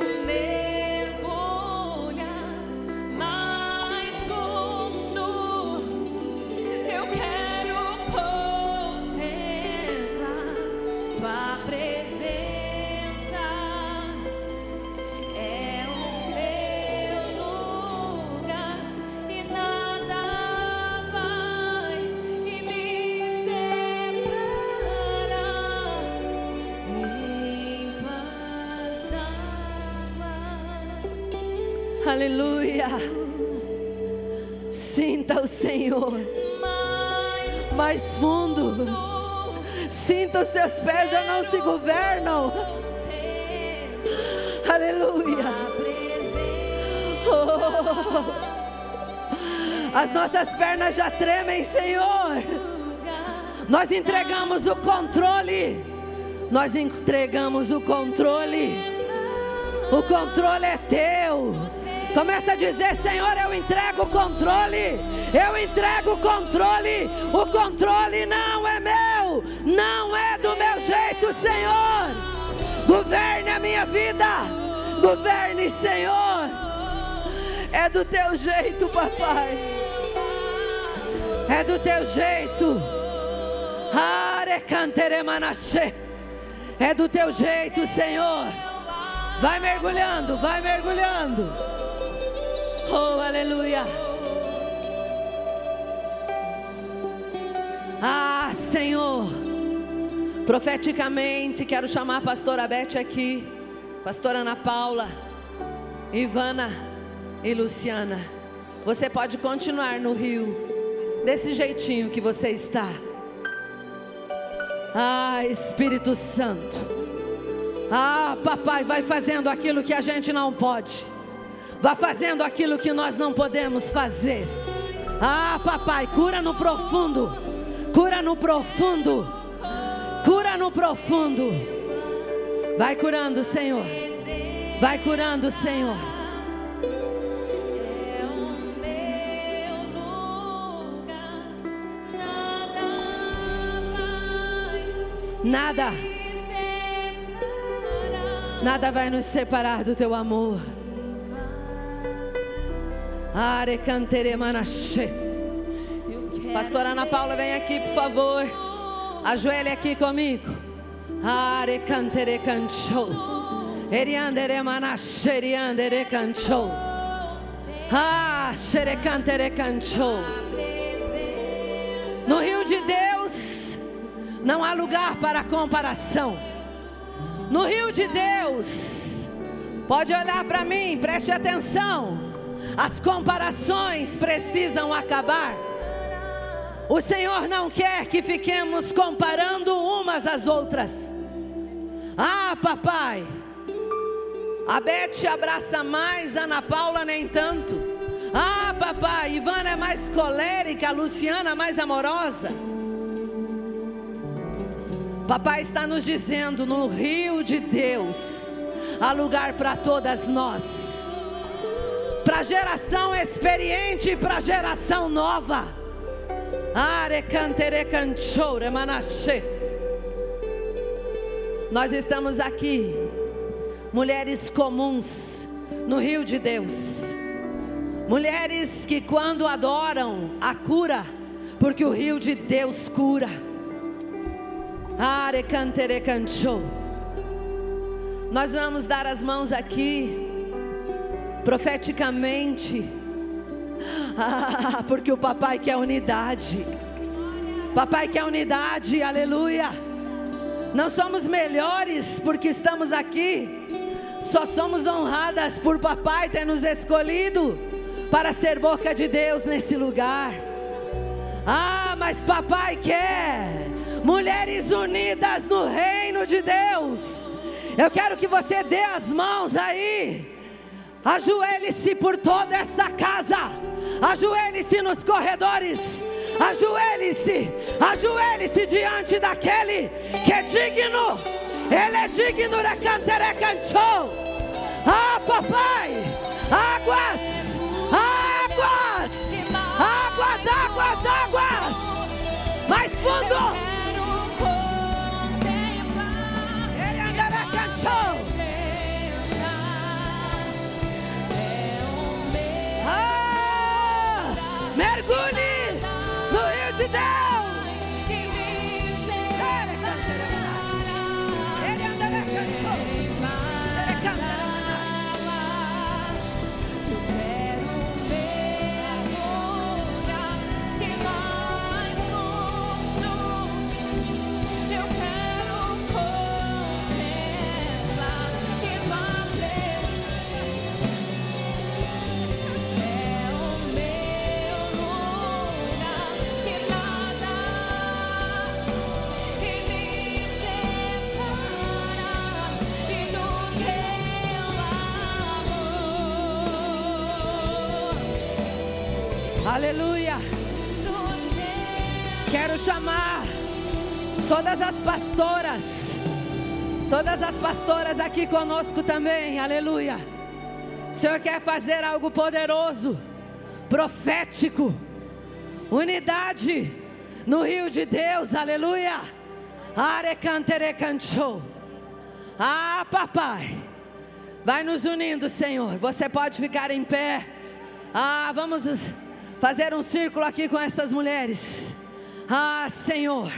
Speaker 1: Aleluia. Sinta o Senhor
Speaker 3: mais
Speaker 1: fundo. Sinta os seus pés já não se governam. Aleluia. Oh. As nossas pernas já tremem, Senhor. Nós entregamos o controle. Nós entregamos o controle. O controle é teu. Começa a dizer, Senhor, eu entrego o controle. Eu entrego o controle. O controle não é meu. Não é do meu jeito, Senhor. Governe a minha vida. Governe, Senhor. É do teu jeito, papai. É do teu jeito. É do teu jeito, Senhor. Vai mergulhando, vai mergulhando. Oh, aleluia. Ah, Senhor. Profeticamente, quero chamar a pastora Beth aqui, pastora Ana Paula, Ivana e Luciana. Você pode continuar no rio, desse jeitinho que você está. Ah, Espírito Santo. Ah, papai, vai fazendo aquilo que a gente não pode. Vai fazendo aquilo que nós não podemos fazer. Ah, papai, cura no profundo. Cura no profundo. Cura no profundo. Vai curando, Senhor. Vai curando, Senhor.
Speaker 3: Nada
Speaker 1: nada vai nos separar do teu amor. Pastora Ana Paula, vem aqui, por favor. Ajoelhe aqui comigo. Are cantere cancho. Eriandere manache, eriandere cancho. Ah, xere cantere cancho. No rio de Deus não há lugar para comparação. No rio de Deus, pode olhar para mim, preste atenção. As comparações precisam acabar. O Senhor não quer que fiquemos comparando umas às outras. Ah, papai, a Beth abraça mais, a Ana Paula nem tanto. Ah, papai, Ivana é mais colérica, a Luciana mais amorosa. Papai está nos dizendo: no rio de Deus há lugar para todas nós, para geração experiente e para geração nova. Nós estamos aqui, mulheres comuns, no rio de Deus. Mulheres que quando adoram a cura, porque o rio de Deus cura. Nós vamos dar as mãos aqui, profeticamente, ah, porque o papai quer unidade. Papai quer unidade, aleluia. Não somos melhores porque estamos aqui, só somos honradas por papai ter nos escolhido para ser boca de Deus nesse lugar. Ah, mas papai quer mulheres unidas no reino de Deus. Eu quero que você dê as mãos aí. Ajoelhe-se por toda essa casa. Ajoelhe-se nos corredores. Ajoelhe-se. Ajoelhe-se diante daquele que é digno. Ele é digno da canterecanchou. Ah, papai. Águas. Águas. Águas, águas, águas. Mais fundo. Todas as pastoras aqui conosco também, aleluia. O Senhor quer fazer algo poderoso, profético, unidade no rio de Deus, aleluia. Arecanterecanchou. Ah, papai, vai nos unindo, Senhor. Você pode ficar em pé. Ah, vamos fazer um círculo aqui com essas mulheres. Ah, Senhor.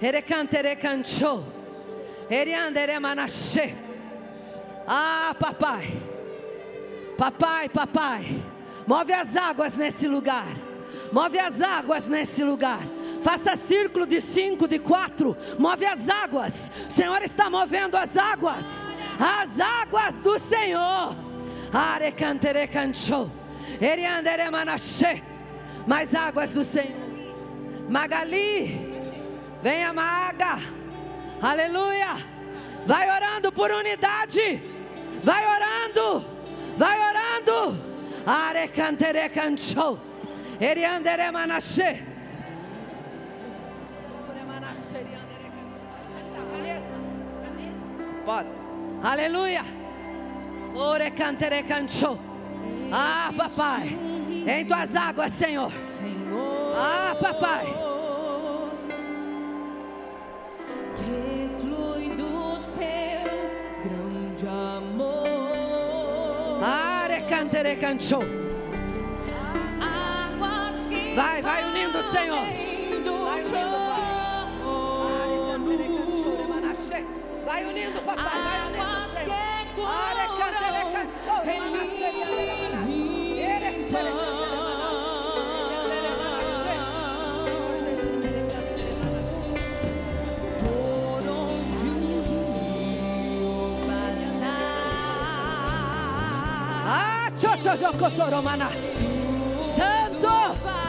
Speaker 1: Erecanterecanchou. Ah, papai. Papai, papai. Move as águas nesse lugar. Move as águas nesse lugar. Faça círculo de cinco, de quatro. Move as águas. O Senhor está movendo as águas. As águas do Senhor. Mais águas do Senhor. Magali. Venha, Maga. Aleluia. Vai orando por unidade. Vai orando. Vai orando. Arecanterecanchou. Erianderemanache.
Speaker 4: Pode. Aleluia. Ore cantere cancho. Ah, papai. Em tuas águas, Senhor. Ah, papai. Vai, vai unindo, Senhor.
Speaker 1: vêm do
Speaker 4: Vai unindo, Pai. Vai unindo, papai. Vai unindo, Senhor.
Speaker 1: que
Speaker 4: Santo.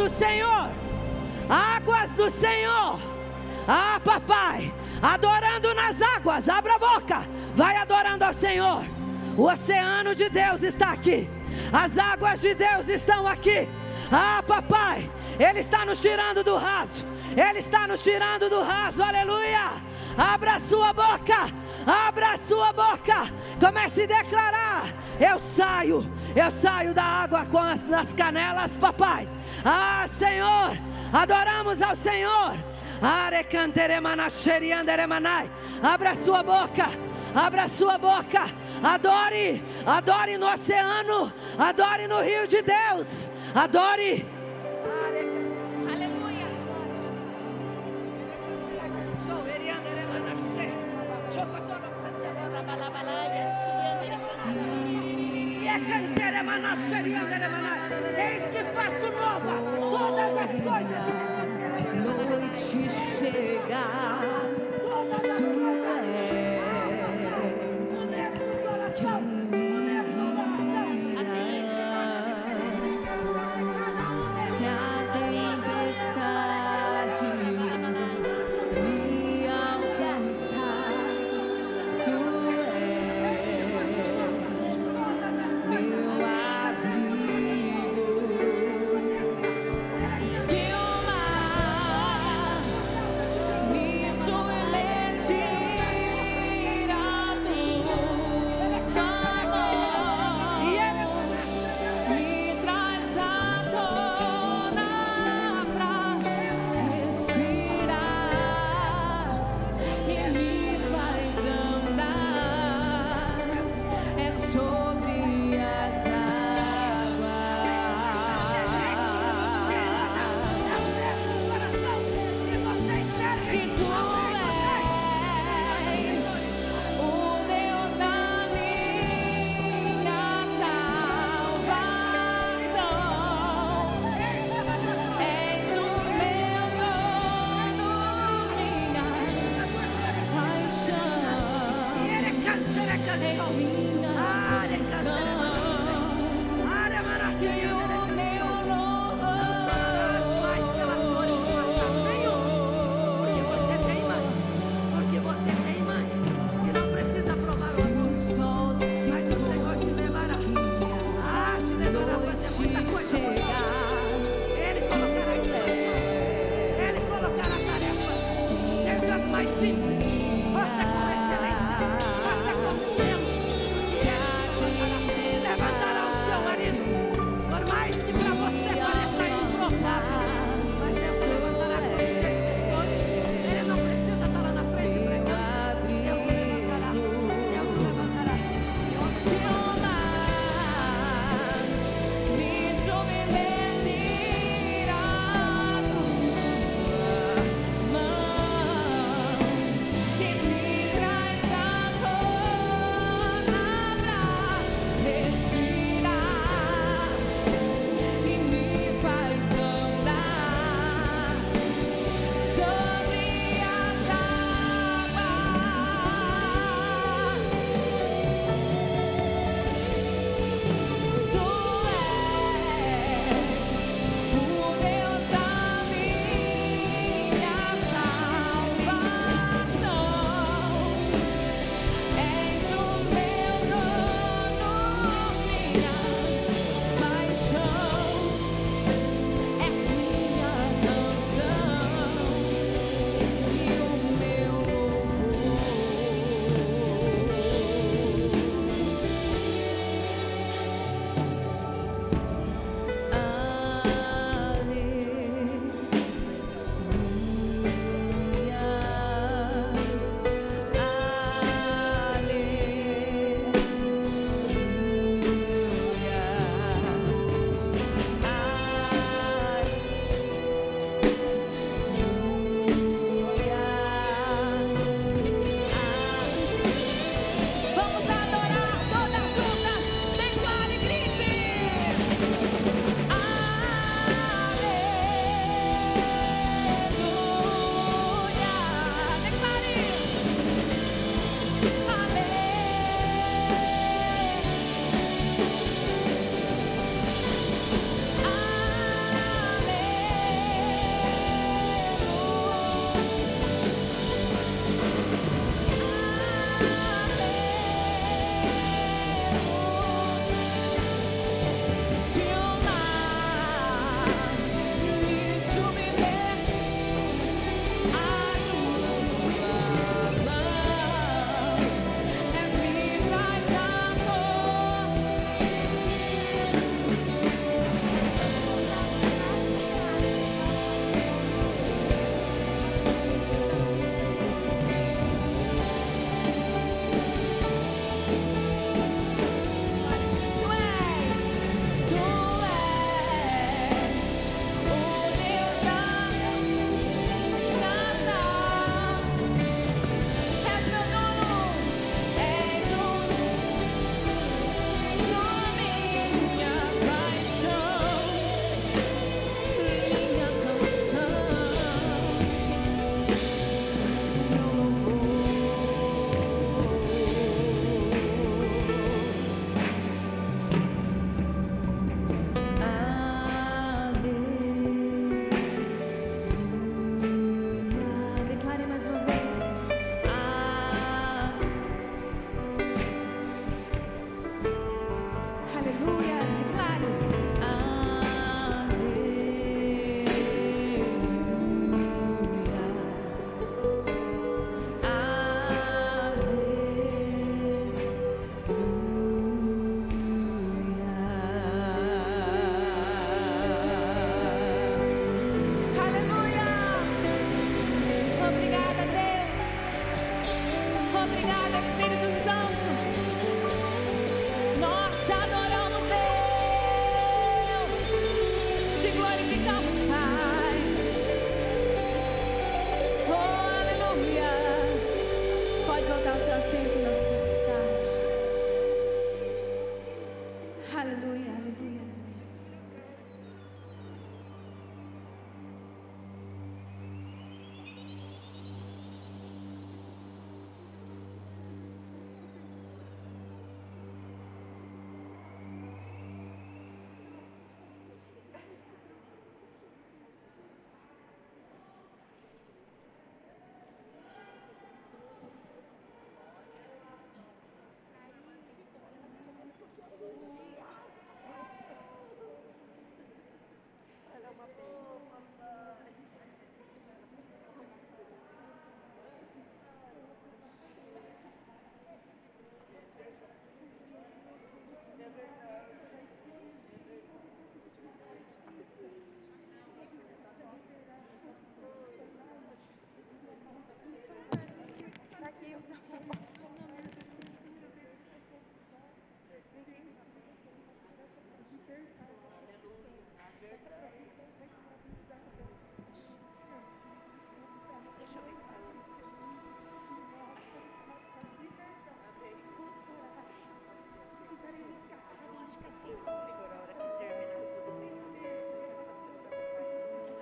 Speaker 1: Do Senhor, águas do Senhor.
Speaker 4: Ah, papai, adorando nas águas, abra a boca, vai adorando ao Senhor. O oceano de Deus está aqui, as águas de Deus estão aqui. Ah, papai, Ele está nos tirando do raso, Ele está nos tirando do raso, aleluia. Abra a sua boca, abra a sua boca, comece a declarar: Eu saio, eu saio da água com as nas canelas, papai. Ah, Senhor, adoramos ao Senhor. Abra sua boca, abra sua boca, adore, adore no oceano, adore no rio de Deus, adore.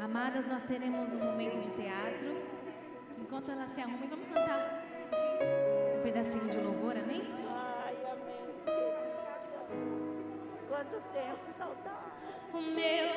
Speaker 4: Amadas, nós teremos um momento de teatro. Enquanto elas se arrumam, vamos cantar um pedacinho de louvor, amém?
Speaker 5: Ai, amém. Quanto tempo, saudade.
Speaker 4: O meu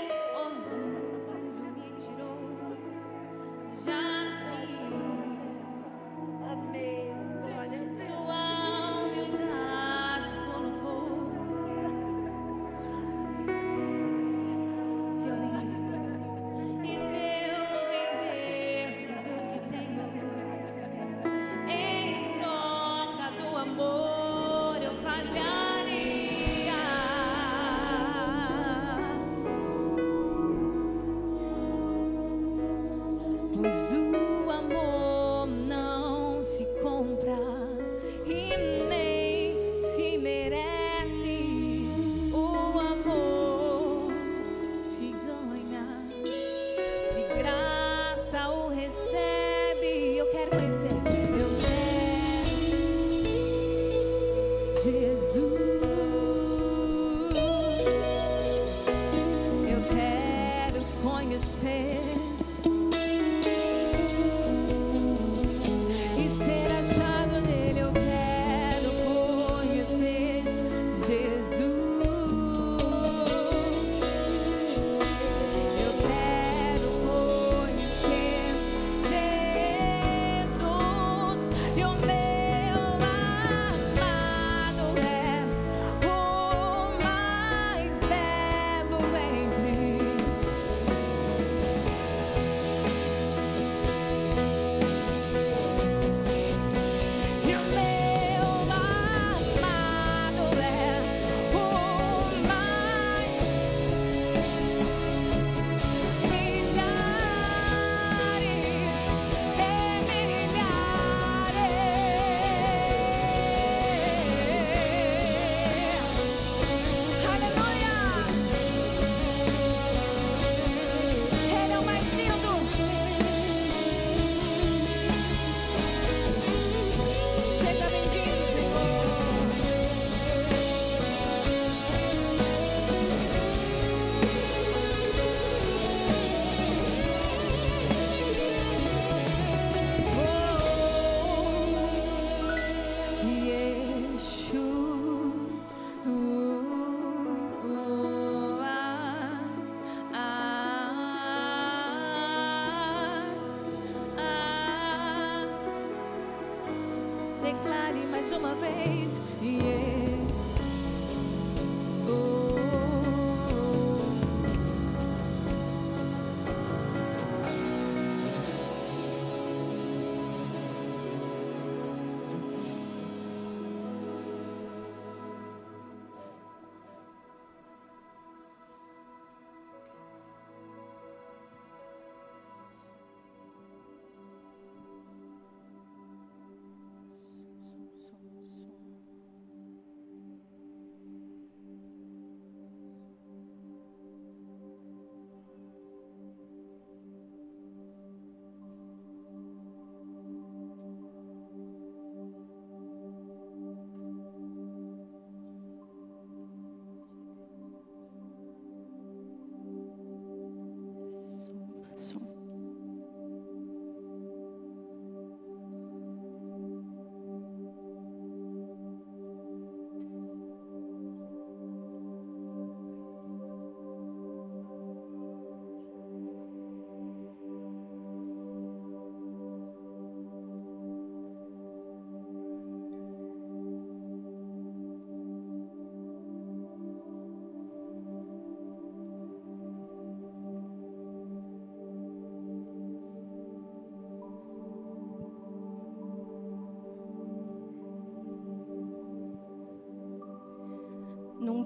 Speaker 4: mais uma vez. Yeah.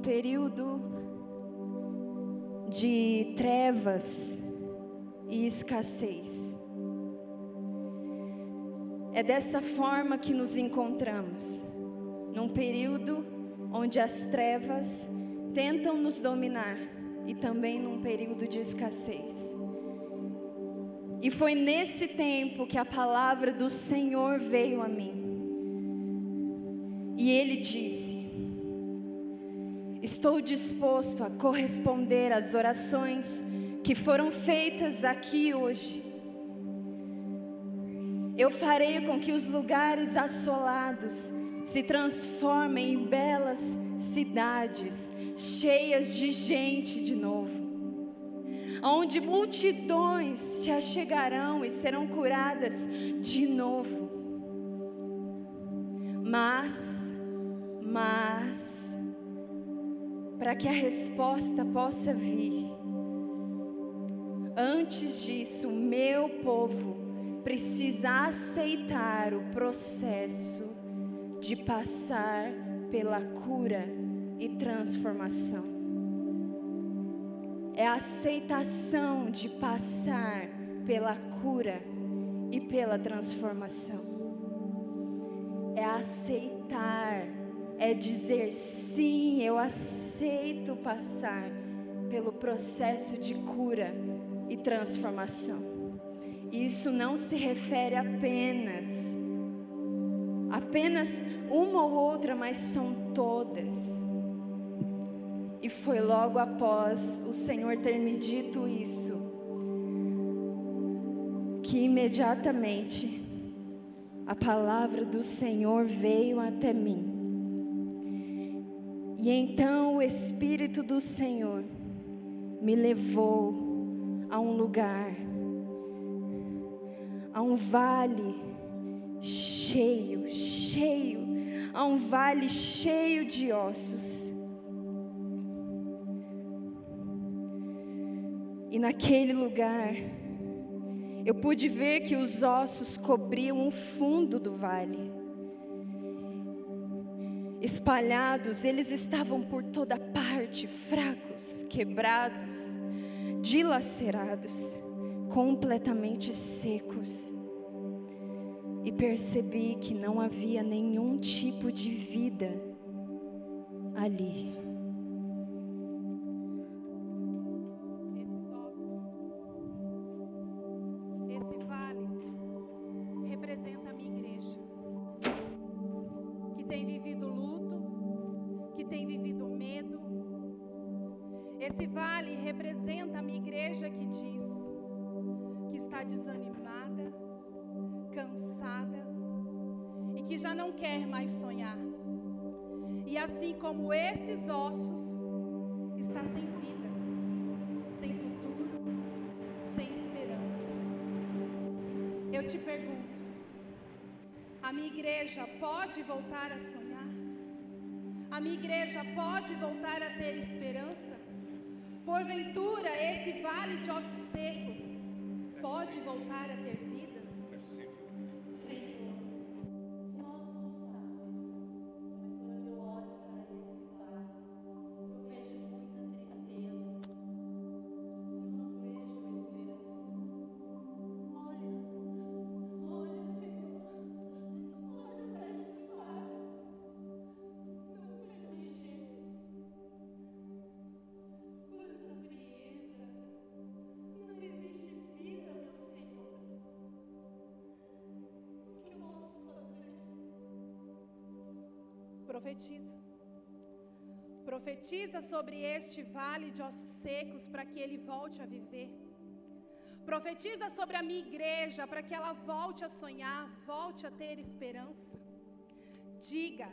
Speaker 6: Período de trevas e escassez. É dessa forma que nos encontramos, num período onde as trevas tentam nos dominar e também num período de escassez. E foi nesse tempo que a palavra do Senhor veio a mim. E ele disse: Estou disposto a corresponder às orações que foram feitas aqui hoje. Eu farei com que os lugares assolados se transformem em belas cidades, cheias de gente de novo. Onde multidões se achegarão e serão curadas de novo. Mas, para que a resposta possa vir, antes disso, meu povo precisa aceitar o processo de passar pela cura e transformação. É a aceitação de passar pela cura e pela transformação. É aceitar, é dizer sim, eu aceito passar pelo processo de cura e transformação. Isso não se refere apenas apenas uma ou outra, mas são todas. E foi logo após o Senhor ter me dito isso que imediatamente a palavra do Senhor veio até mim. E então o Espírito do Senhor me levou a um lugar, a um vale cheio, cheio, a um vale cheio de ossos. E naquele lugar, eu pude ver que os ossos cobriam o fundo do vale. Espalhados, eles estavam por toda parte, fracos, quebrados, dilacerados, completamente secos. E percebi que não havia nenhum tipo de vida ali.
Speaker 7: Igreja pode voltar a sonhar? A minha igreja pode voltar a ter esperança? Porventura, esse vale de ossos secos pode voltar a Profetiza. Profetiza sobre este vale de ossos secos para que ele volte a viver. Profetiza sobre a minha igreja para que ela volte a sonhar, volte a ter esperança. Diga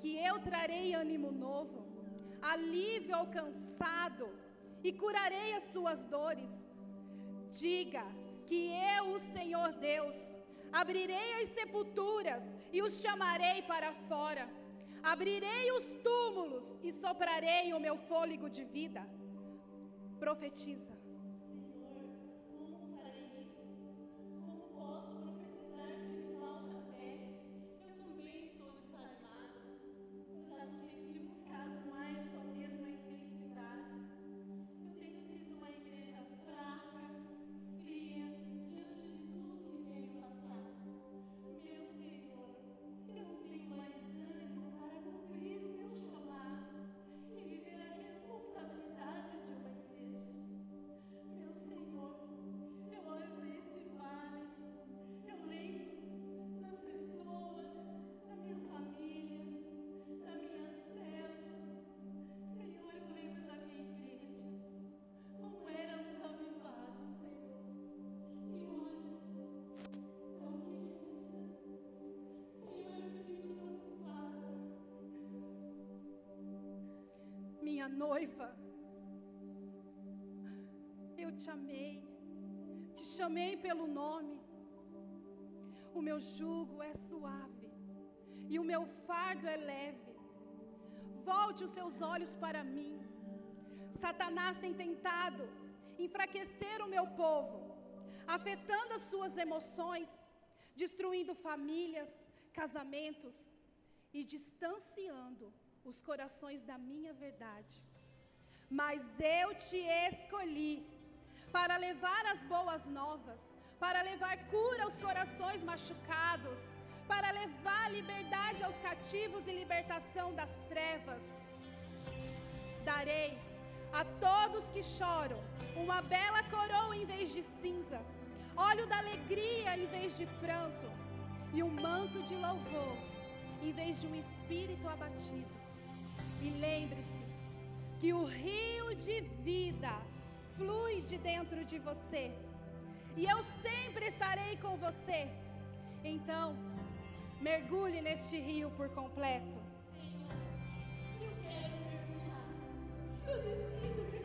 Speaker 7: que eu trarei ânimo novo, alívio ao cansado e curarei as suas dores. Diga que eu, o Senhor Deus, abrirei as sepulturas e os chamarei para fora. Abrirei os túmulos e soprarei o meu fôlego de vida. Profetiza. Minha noiva. Eu te amei, te chamei pelo nome. O meu jugo é suave e o meu fardo é leve. Volte os seus olhos para mim. Satanás tem tentado enfraquecer o meu povo, afetando as suas emoções, destruindo famílias, casamentos e distanciando os corações da minha verdade. Mas eu te escolhi para levar as boas novas, para levar cura aos corações machucados, para levar liberdade aos cativos e libertação das trevas. Darei a todos que choram uma bela coroa em vez de cinza, óleo da alegria em vez de pranto, e um manto de louvor em vez de um espírito abatido. E lembre-se que o rio de vida flui de dentro de você. E eu sempre estarei com você. Então, mergulhe neste rio por completo.
Speaker 8: Eu quero mergulhar. Eu decido mergulhar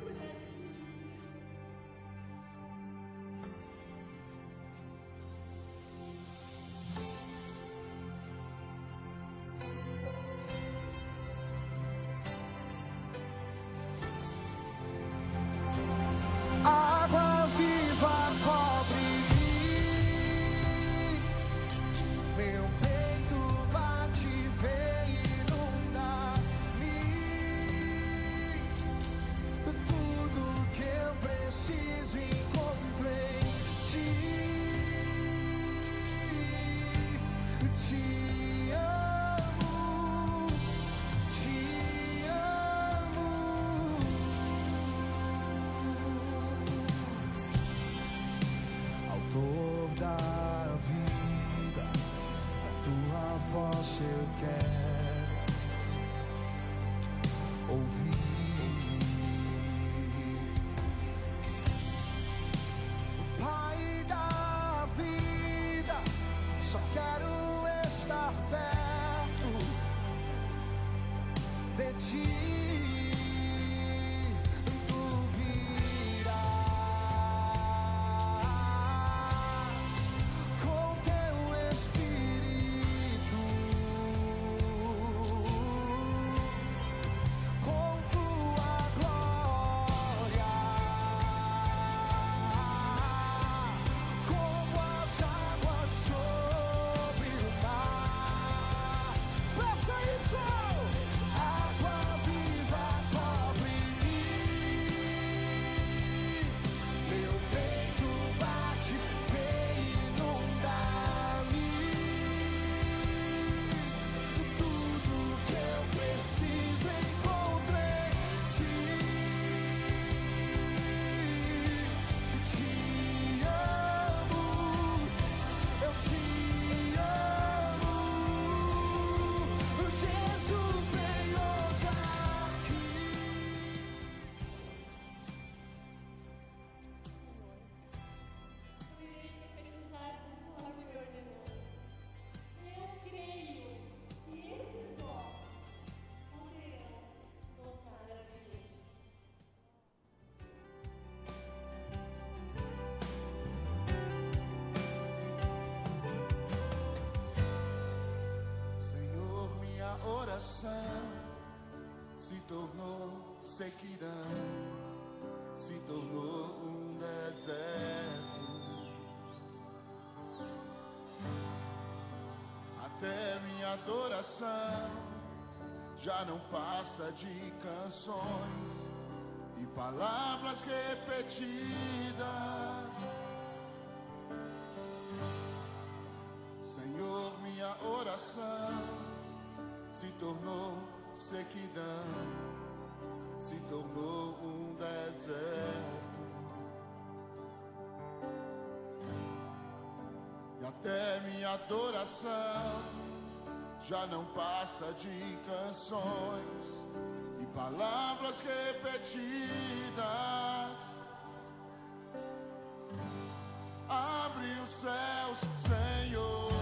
Speaker 9: minha oração se tornou sequidão, se tornou um deserto. Até minha adoração já não passa de canções e palavras repetidas. Senhor, minha oração tornou sequidão, se tornou um deserto. E até minha adoração já não passa de canções e palavras repetidas. Abre os céus, Senhor.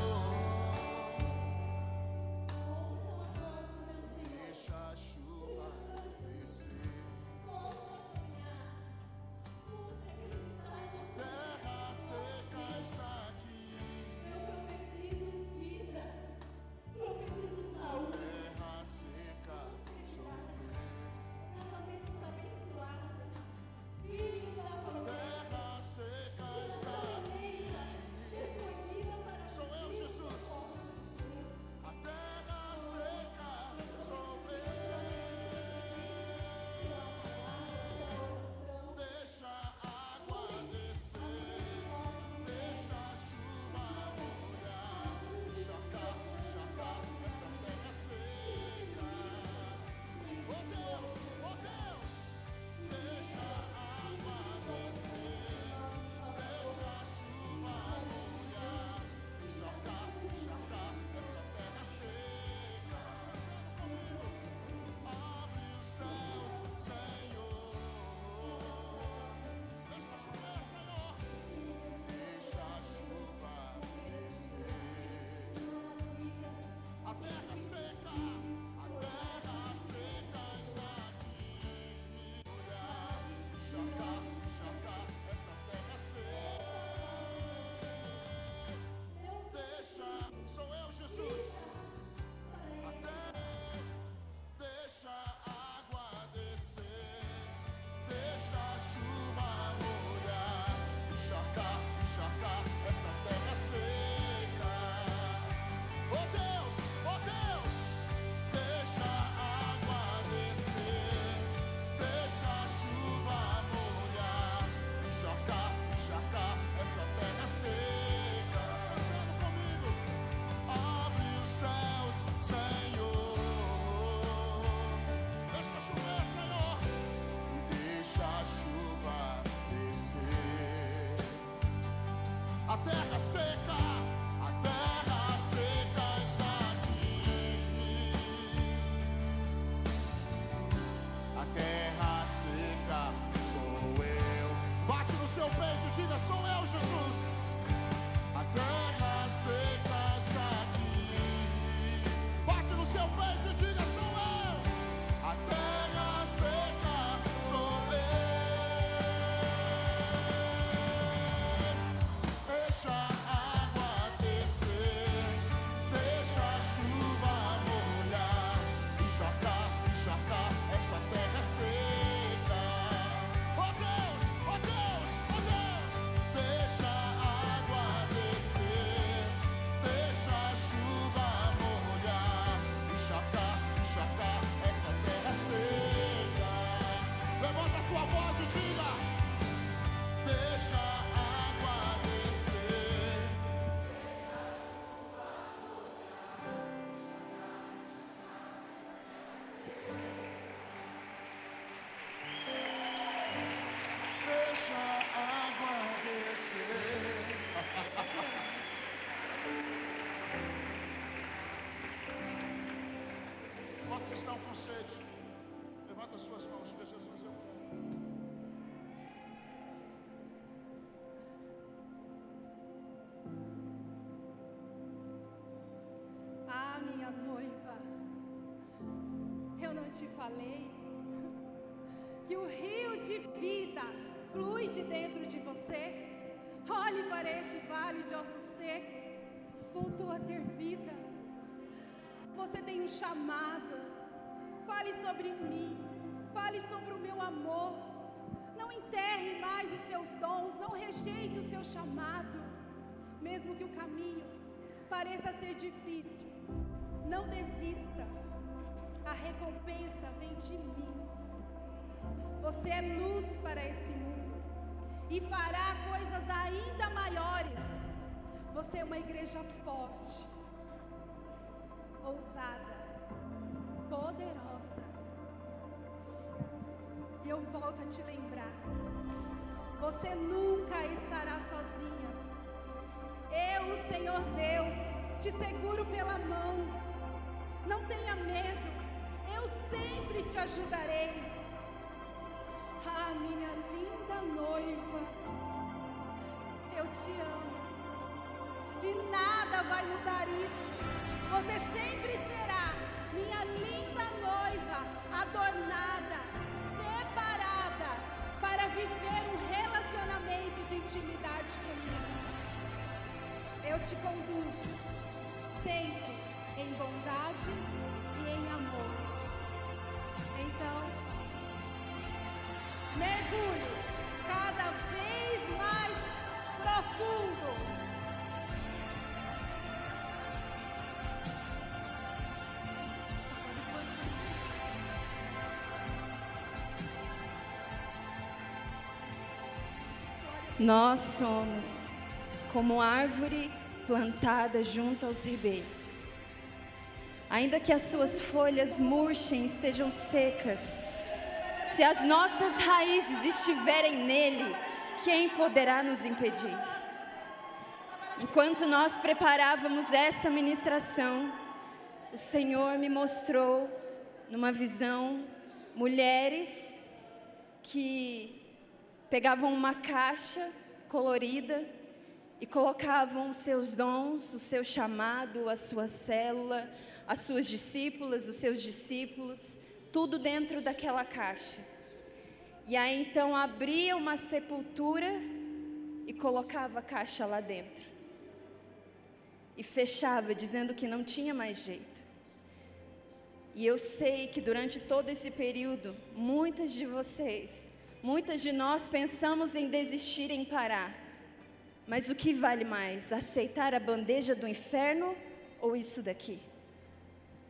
Speaker 9: Quantos estão com sede? Levanta as suas mãos, diga Jesus, eu quero.
Speaker 7: Ah, minha noiva, eu não te falei que o rio de vida flui de dentro de você? Olhe para esse vale de ossos secos, voltou a ter vida. Você tem um chamado. Fale sobre mim, fale sobre o meu amor. Não enterre mais os seus dons, não rejeite o seu chamado, mesmo que o caminho pareça ser difícil. Não desista. A recompensa vem de mim. Você é luz para esse mundo e fará coisas ainda maiores. Você é uma igreja forte, te lembrar: você nunca estará sozinha. Eu, o Senhor Deus, te seguro pela mão. Não tenha medo, eu sempre te ajudarei. Ah, minha linda noiva, eu te amo. E nada vai mudar isso. Você sempre será minha linda noiva, adornada, viver um relacionamento de intimidade comigo. Eu te conduzo sempre em bondade e em amor. Então, mergulhe cada vez mais profundo.
Speaker 6: Nós somos como árvore plantada junto aos ribeiros. Ainda que as suas folhas murchem, estejam secas, se as nossas raízes estiverem nele, quem poderá nos impedir? Enquanto nós preparávamos essa ministração, o Senhor me mostrou numa visão mulheres que pegavam uma caixa colorida e colocavam os seus dons, o seu chamado, a sua célula, as suas discípulas, os seus discípulos, tudo dentro daquela caixa. E aí então abria uma sepultura e colocava a caixa lá dentro. E fechava, dizendo que não tinha mais jeito. E eu sei que durante todo esse período, muitas de vocês, muitas de nós pensamos em desistir, em parar. Mas o que vale mais? Aceitar a bandeja do inferno ou isso daqui?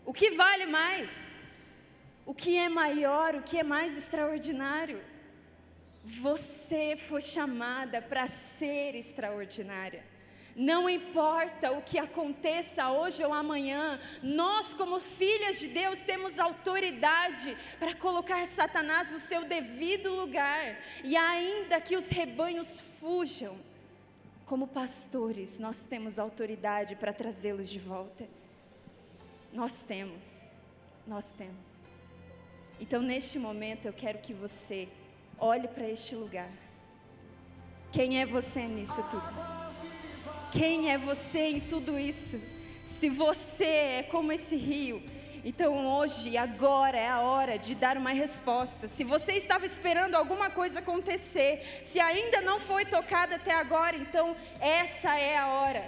Speaker 6: O que vale mais? O que é maior? O que é mais extraordinário? Você foi chamada para ser extraordinária. Não importa o que aconteça hoje ou amanhã, nós, como filhas de Deus, temos autoridade para colocar Satanás no seu devido lugar. E ainda que os rebanhos fujam, como pastores, nós temos autoridade para trazê-los de volta. Nós temos, nós temos. Então, neste momento, eu quero que você olhe para este lugar. Quem é você nisso tudo? Quem é você em tudo isso? Se você é como esse rio, então hoje, agora é a hora de dar uma resposta. Se você estava esperando alguma coisa acontecer, se ainda não foi tocada até agora, então essa é a hora.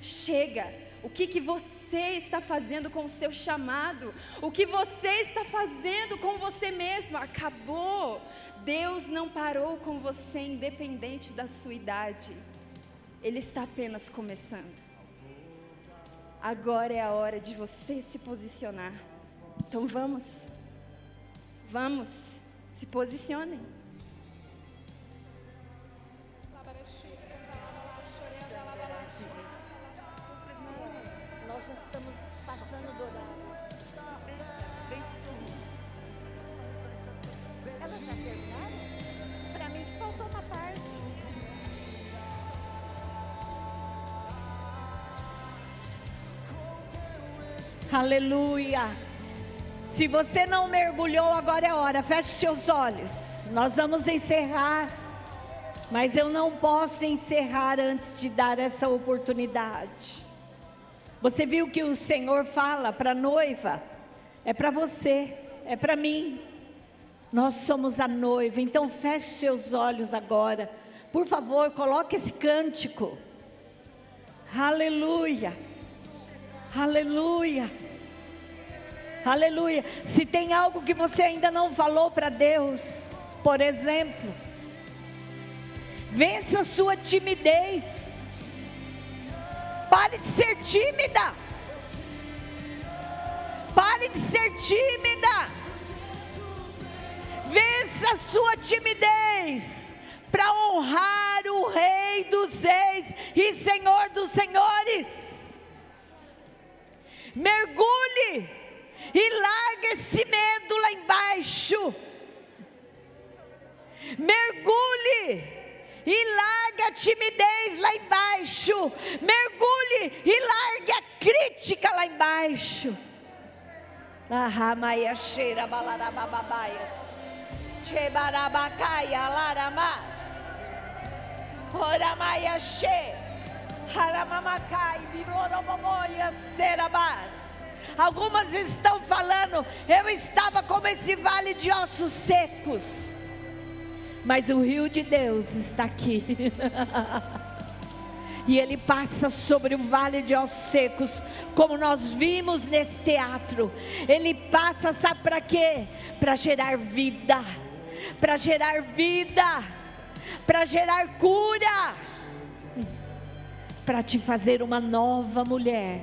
Speaker 6: Chega. O que, que você está fazendo com o seu chamado? O que você está fazendo com você mesmo? Acabou. Deus não parou com você, independente da sua idade. Ele está apenas começando. Agora é a hora de você se posicionar. Então vamos. Vamos. Se posicionem.
Speaker 3: Aleluia. Se você não mergulhou, agora é hora. Feche seus olhos. Nós vamos encerrar. Mas eu não posso encerrar antes de dar essa oportunidade. Você viu que o Senhor fala para a noiva? É para você, é para mim. Nós somos a noiva, então feche seus olhos agora. Por favor, coloque esse cântico. Aleluia. Aleluia. Aleluia. Se tem algo que você ainda não falou para Deus, por exemplo, vença a sua timidez. Pare de ser tímida. Pare de ser tímida. Vença a sua timidez para honrar o Rei dos Reis e Senhor dos Senhores. Mergulhe e larga esse medo lá embaixo. Mergulhe e larga a timidez lá embaixo. Mergulhe e largue a crítica lá embaixo. Ahamaia cheira balarabababaia. Chebarabacaia laramas. Oramaia che. Algumas estão falando, eu estava como esse vale de ossos secos. Mas o rio de Deus está aqui. e ele passa sobre o vale de ossos secos, como nós vimos nesse teatro. Ele passa, sabe para quê? Para gerar vida, para gerar vida, para gerar cura, para te fazer uma nova mulher,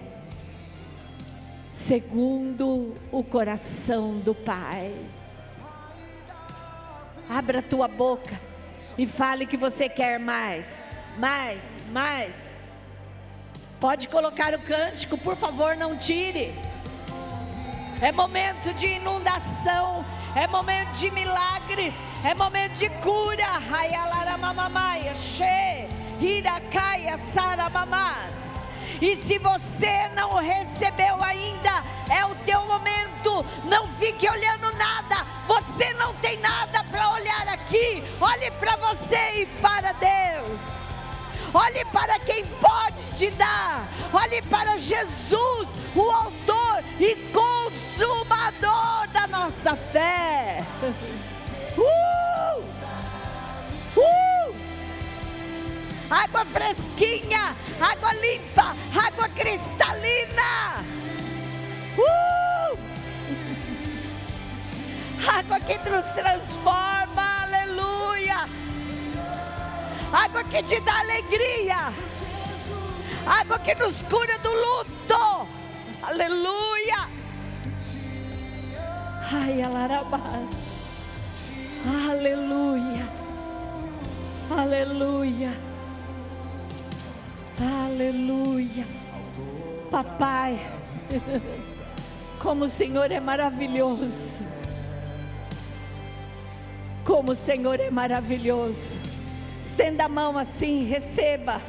Speaker 3: segundo o coração do Pai. Abra tua boca e fale que você quer mais, mais, mais. Pode colocar o cântico, por favor, não tire. É momento de inundação, é momento de milagres, é momento de cura. Hayalaramamamaia, she, hirakaia, saramamás. E se você não recebeu ainda, é o teu momento. Não fique olhando nada. Você não tem nada para olhar aqui. Olhe para você e para Deus. Olhe para quem pode te dar. Olhe para Jesus, o autor e consumador da nossa fé. Uh! Água fresquinha, água limpa, água cristalina. Uh! Água que nos transforma, aleluia. Água que te dá alegria. Água que nos cura do luto. Aleluia. Ai, alarabás. Aleluia. Aleluia. Aleluia. Papai, como o Senhor é maravilhoso. Como o Senhor é maravilhoso. Estenda a mão assim, receba.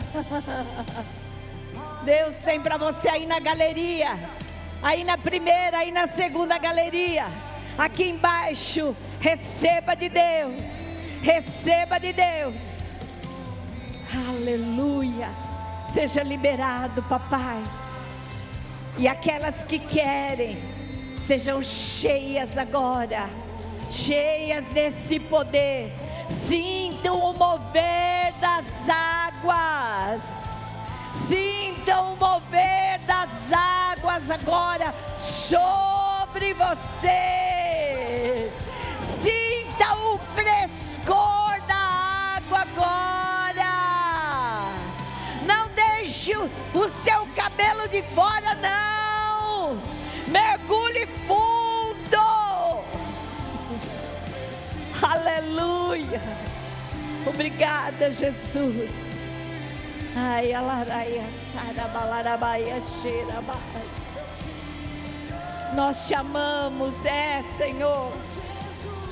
Speaker 3: Deus tem para você aí na galeria, aí na primeira, aí na segunda galeria, aqui embaixo. Receba de Deus, receba de Deus. Aleluia. Seja liberado, papai. E aquelas que querem, sejam cheias agora, cheias desse poder. Sintam o mover das águas. Sintam o mover das águas agora sobre você. Sinta o frescor da água agora. O seu cabelo de fora, não. Mergulhe fundo. Aleluia. Obrigada, Jesus. Ai, alaraia, sarabalarabaia, cheirabai. Nós te amamos, é, Senhor.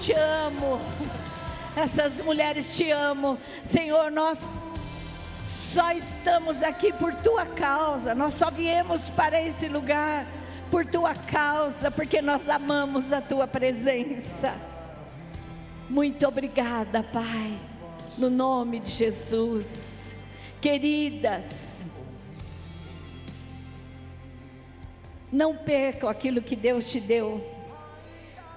Speaker 3: Te amo. Essas mulheres te amam. Senhor, nós só estamos aqui por tua causa. Nós só viemos para esse lugar por tua causa, porque nós amamos a tua presença. Muito obrigada, Pai, no nome de Jesus. Queridas, não percam aquilo que Deus te deu.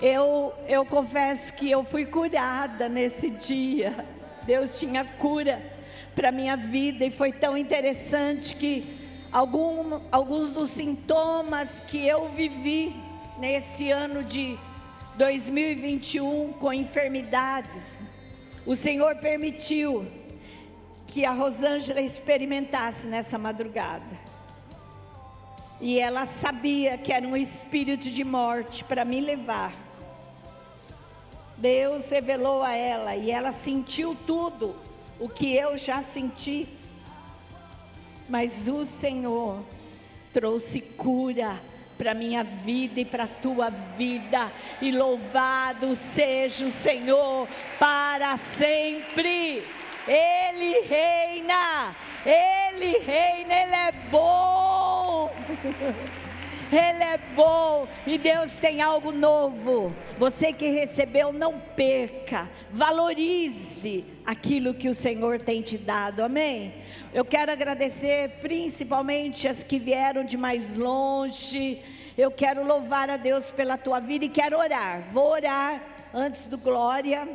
Speaker 3: Eu, eu confesso que eu fui curada nesse dia. Deus tinha cura para minha vida e foi tão interessante que algum, alguns dos sintomas que eu vivi nesse ano de 2021 com enfermidades, o Senhor permitiu que a Rosângela experimentasse nessa madrugada. E ela sabia que era um espírito de morte para me levar. Deus revelou a ela e ela sentiu tudo o que eu já senti. Mas o Senhor trouxe cura para minha vida e para a tua vida. E louvado seja o Senhor para sempre. Ele reina, Ele reina, Ele é bom. Ele é bom e Deus tem algo novo. Você que recebeu, não perca, valorize aquilo que o Senhor tem te dado, amém? Eu quero agradecer principalmente as que vieram de mais longe. Eu quero louvar a Deus pela tua vida e quero orar. Vou orar antes do glória.